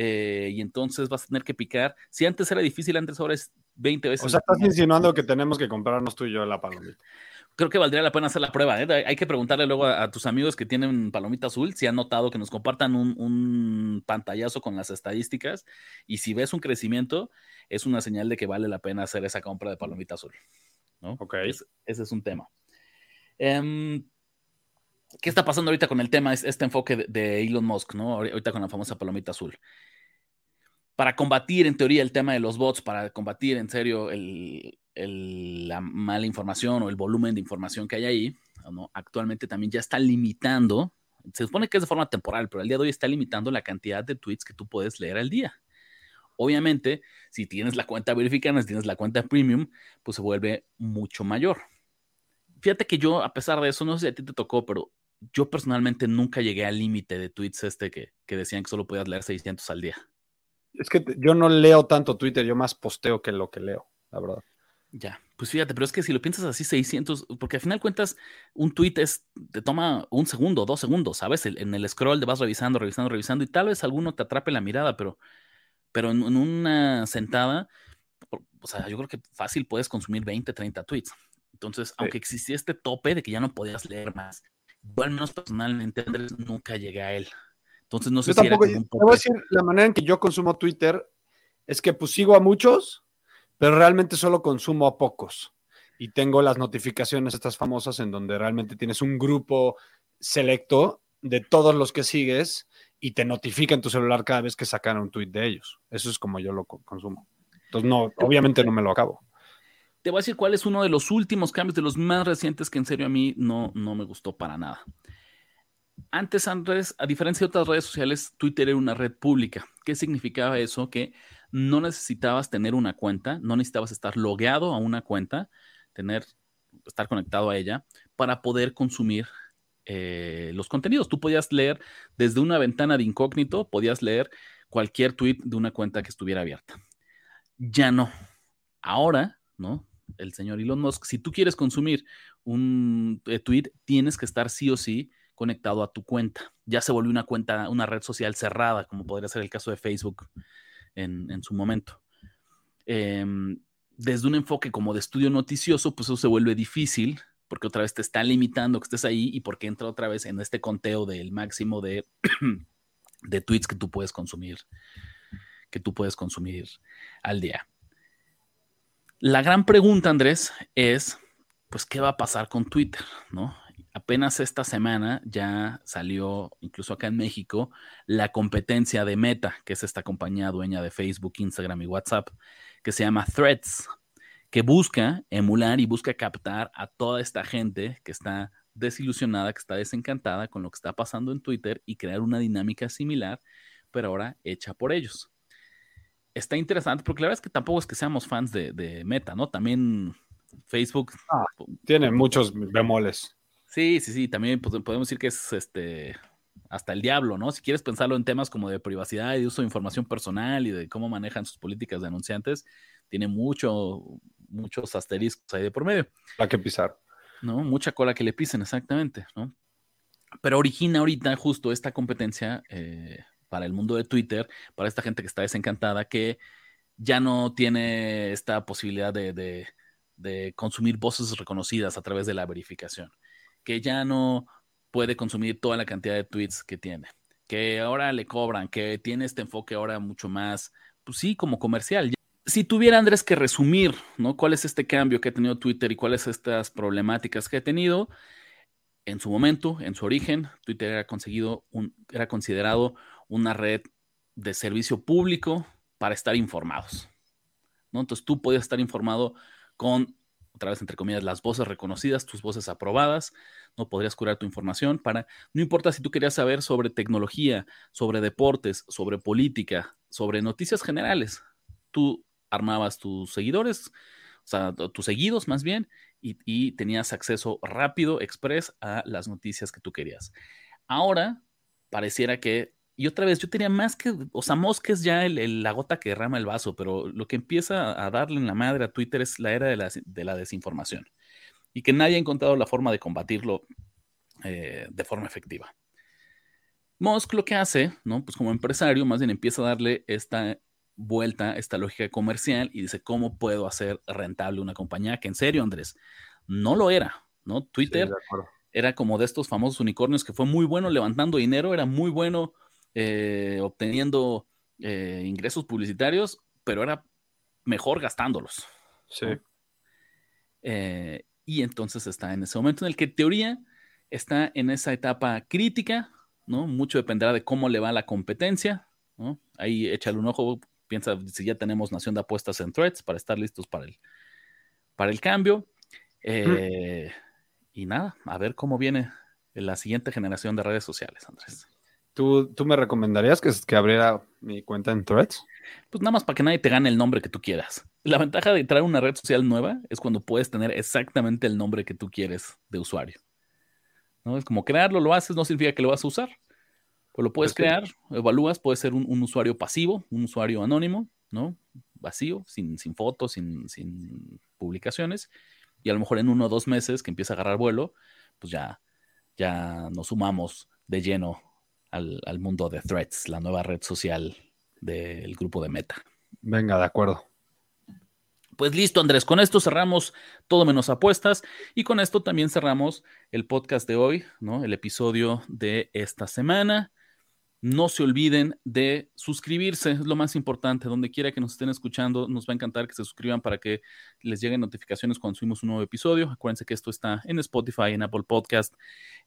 eh, y entonces vas a tener que picar. Si antes era difícil, antes ahora es 20 veces. O sea, estás insinuando que tenemos que comprarnos tú y yo la palomita. Creo que valdría la pena hacer la prueba. ¿eh? Hay que preguntarle luego a, tus amigos que tienen palomita azul si han notado que nos compartan un, pantallazo con las estadísticas. Y si ves un crecimiento, es una señal de que vale la pena hacer esa compra de palomita azul. ¿no? Ok. ese es un tema. Em, ¿Qué está pasando ahorita con el tema, este enfoque de, Elon Musk, ¿no? Ahorita con la famosa palomita azul. Para combatir, en teoría, el tema de los bots, para combatir, en serio, la mala información o el volumen de información que hay ahí, actualmente también ya está limitando, se supone que es de forma temporal, pero al día de hoy está limitando la cantidad de tweets que tú puedes leer al día. Obviamente, si tienes la cuenta verificada, si tienes la cuenta premium, pues se vuelve mucho mayor. Fíjate que yo, a pesar de eso, no sé si a ti te tocó, pero yo personalmente nunca llegué al límite de tweets este que, decían que solo podías leer 600 al día. Es que yo no leo tanto Twitter, yo más posteo que lo que leo, la verdad. Ya, pues fíjate, pero es que si lo piensas así, 600, porque al final cuentas, un tweet es, te toma un segundo, dos segundos, ¿sabes? En el scroll te vas revisando, revisando, revisando, y tal vez alguno te atrape la mirada, pero, pero en, una sentada, o sea, yo creo que fácil puedes consumir 20, 30 tweets. Entonces, aunque existía este tope de que ya no podías leer más, yo al menos personalmente, Andrés, nunca llegué a él. Entonces no sé si tampoco, era voy a decir, la manera en que yo consumo Twitter es que pues sigo a muchos, pero realmente solo consumo a pocos. Y tengo las notificaciones estas famosas en donde realmente tienes un grupo selecto de todos los que sigues y te notifica en tu celular cada vez que sacan un tweet de ellos. Eso es como yo lo consumo. Entonces, no, obviamente no me lo acabo te voy a decir cuál es uno de los últimos cambios, de los más recientes que en serio a mí no, no me gustó para nada. Antes, Andrés, a diferencia de otras redes sociales, Twitter era una red pública. ¿Qué significaba eso? Que no necesitabas tener una cuenta, no necesitabas estar logueado a una cuenta, tener, estar conectado a ella para poder consumir eh, los contenidos. Tú podías leer desde una ventana de incógnito, podías leer cualquier tweet de una cuenta que estuviera abierta. Ya no. Ahora, ¿no? el señor Elon Musk, si tú quieres consumir un eh, tweet, tienes que estar sí o sí conectado a tu cuenta. Ya se volvió una cuenta, una red social cerrada, como podría ser el caso de Facebook en, su momento. Em, desde un enfoque como de estudio noticioso, pues eso se vuelve difícil porque otra vez te está limitando que estés ahí y porque entra otra vez en este conteo del máximo de, de tweets que tú puedes consumir, que tú puedes consumir al día. La gran pregunta, Andrés, es, pues, ¿qué va a pasar con Twitter? ¿No? Apenas esta semana ya salió, incluso acá en México, la competencia de Meta, que es esta compañía dueña de Facebook, Instagram y WhatsApp, que se llama Threads, que busca emular y busca captar a toda esta gente que está desilusionada, que está desencantada con lo que está pasando en Twitter y crear una dinámica similar, pero ahora hecha por ellos. Está interesante porque la verdad es que tampoco es que seamos fans de, Meta, ¿no? También Facebook ah, tiene muchos bemoles. Sí, sí, sí, también pues, podemos decir que es este hasta el diablo, ¿no? Si quieres pensarlo en temas como de privacidad y de uso de información personal y de cómo manejan sus políticas de anunciantes, tiene mucho, muchos asteriscos ahí de por medio. La que pisar. ¿No? Mucha cola que le pisen, exactamente, ¿no? Pero origina ahorita justo esta competencia eh, para el mundo de Twitter, para esta gente que está desencantada, que ya no tiene esta posibilidad de, de consumir voces reconocidas a través de la verificación, que ya no puede consumir toda la cantidad de tweets que tiene, que ahora le cobran, que tiene este enfoque ahora mucho más, pues sí, como comercial si tuviera Andrés que resumir, ¿no? ¿Cuál es este cambio que ha tenido Twitter y cuáles estas problemáticas que ha tenido? En su momento, en su origen, Twitter era, conseguido era considerado una red de servicio público para estar informados. ¿no? Entonces tú podías estar informado con, otra entre comillas, las voces reconocidas, tus voces aprobadas, no podrías curar tu información para, no importa si tú querías saber sobre tecnología, sobre deportes, sobre política, sobre noticias generales, tú armabas tus seguidores, o sea, tus seguidos más bien, y, tenías acceso rápido, express a las noticias que tú querías. Ahora, pareciera que, y otra vez, yo tenía más que, o sea, Mosque es ya la gota que derrama el vaso, pero lo que empieza a darle en la madre a Twitter es la era de la, desinformación y que nadie ha encontrado la forma de combatirlo eh, de forma efectiva. Musk lo que hace, ¿no? Pues como empresario, más bien empieza a darle esta vuelta esta lógica comercial y dice, ¿cómo puedo hacer rentable una compañía que en serio, Andrés, no lo era, ¿no? Twitter era como de estos famosos unicornios que fue muy bueno levantando dinero, era muy bueno eh, obteniendo eh, ingresos publicitarios, pero era mejor gastándolos. Sí. Eh, y entonces está en ese momento en el que teoría está en esa etapa crítica, ¿no? Mucho dependerá de cómo le va la competencia, ¿no? Ahí échale un ojo, piensa si ya tenemos nación de apuestas en threads para estar listos para el, para el cambio. Eh, y nada, a ver cómo viene la siguiente generación de redes sociales, Andrés. ¿Tú, tú me recomendarías que, que abriera mi cuenta en threads? Pues nada más para que nadie te gane el nombre que tú quieras. La ventaja de traer una red social nueva es cuando puedes tener exactamente el nombre que tú quieres de usuario. ¿No? Es como crearlo, lo haces, no significa que lo vas a usar. Pues lo puedes crear, evalúas, puede ser un, usuario pasivo, un usuario anónimo, ¿no? Vacío, sin, sin fotos, sin, sin, publicaciones. Y a lo mejor en uno o dos meses que empieza a agarrar vuelo, pues ya, ya nos sumamos de lleno al, al mundo de Threads, la nueva red social del grupo de Meta. Venga, de acuerdo. Pues listo, Andrés, con esto cerramos todo menos apuestas y con esto también cerramos el podcast de hoy, ¿no? El episodio de esta semana. No se olviden de suscribirse, es lo más importante. Donde quiera que nos estén escuchando, nos va a encantar que se suscriban para que les lleguen notificaciones cuando subimos un nuevo episodio. Acuérdense que esto está en Spotify, en Apple Podcast,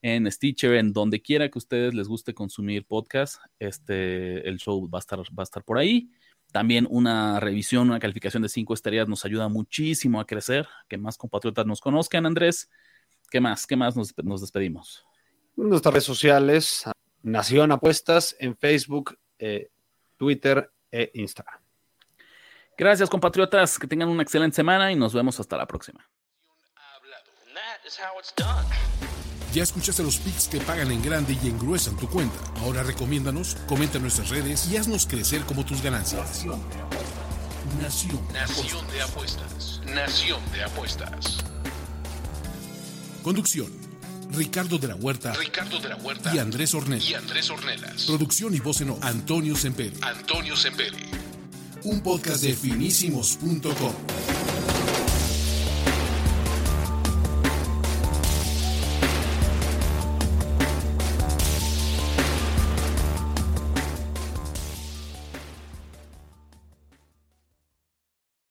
en Stitcher, en donde quiera que ustedes les guste consumir podcast. Este, el show va a estar, va a estar por ahí. También una revisión, una calificación de cinco estrellas nos ayuda muchísimo a crecer, que más compatriotas nos conozcan. Andrés, ¿qué más? ¿Qué más nos, nos despedimos? Nuestras redes sociales, Nación Apuestas en Facebook, eh, Twitter e Instagram. Gracias, compatriotas. Que tengan una excelente semana y nos vemos hasta la próxima. Ya escuchaste los picks que pagan en grande y engruesan tu cuenta. Ahora recomiéndanos, comenta en nuestras redes y haznos crecer como tus ganancias. Nación. Nación de apuestas. Nación de apuestas. Conducción. Ricardo de la Huerta, Ricardo de la Huerta y Andrés Ornelas. Y Andrés Ornelas. Producción y voz en Antonio Semperi. Antonio Semperi. un podcast de finísimos.com.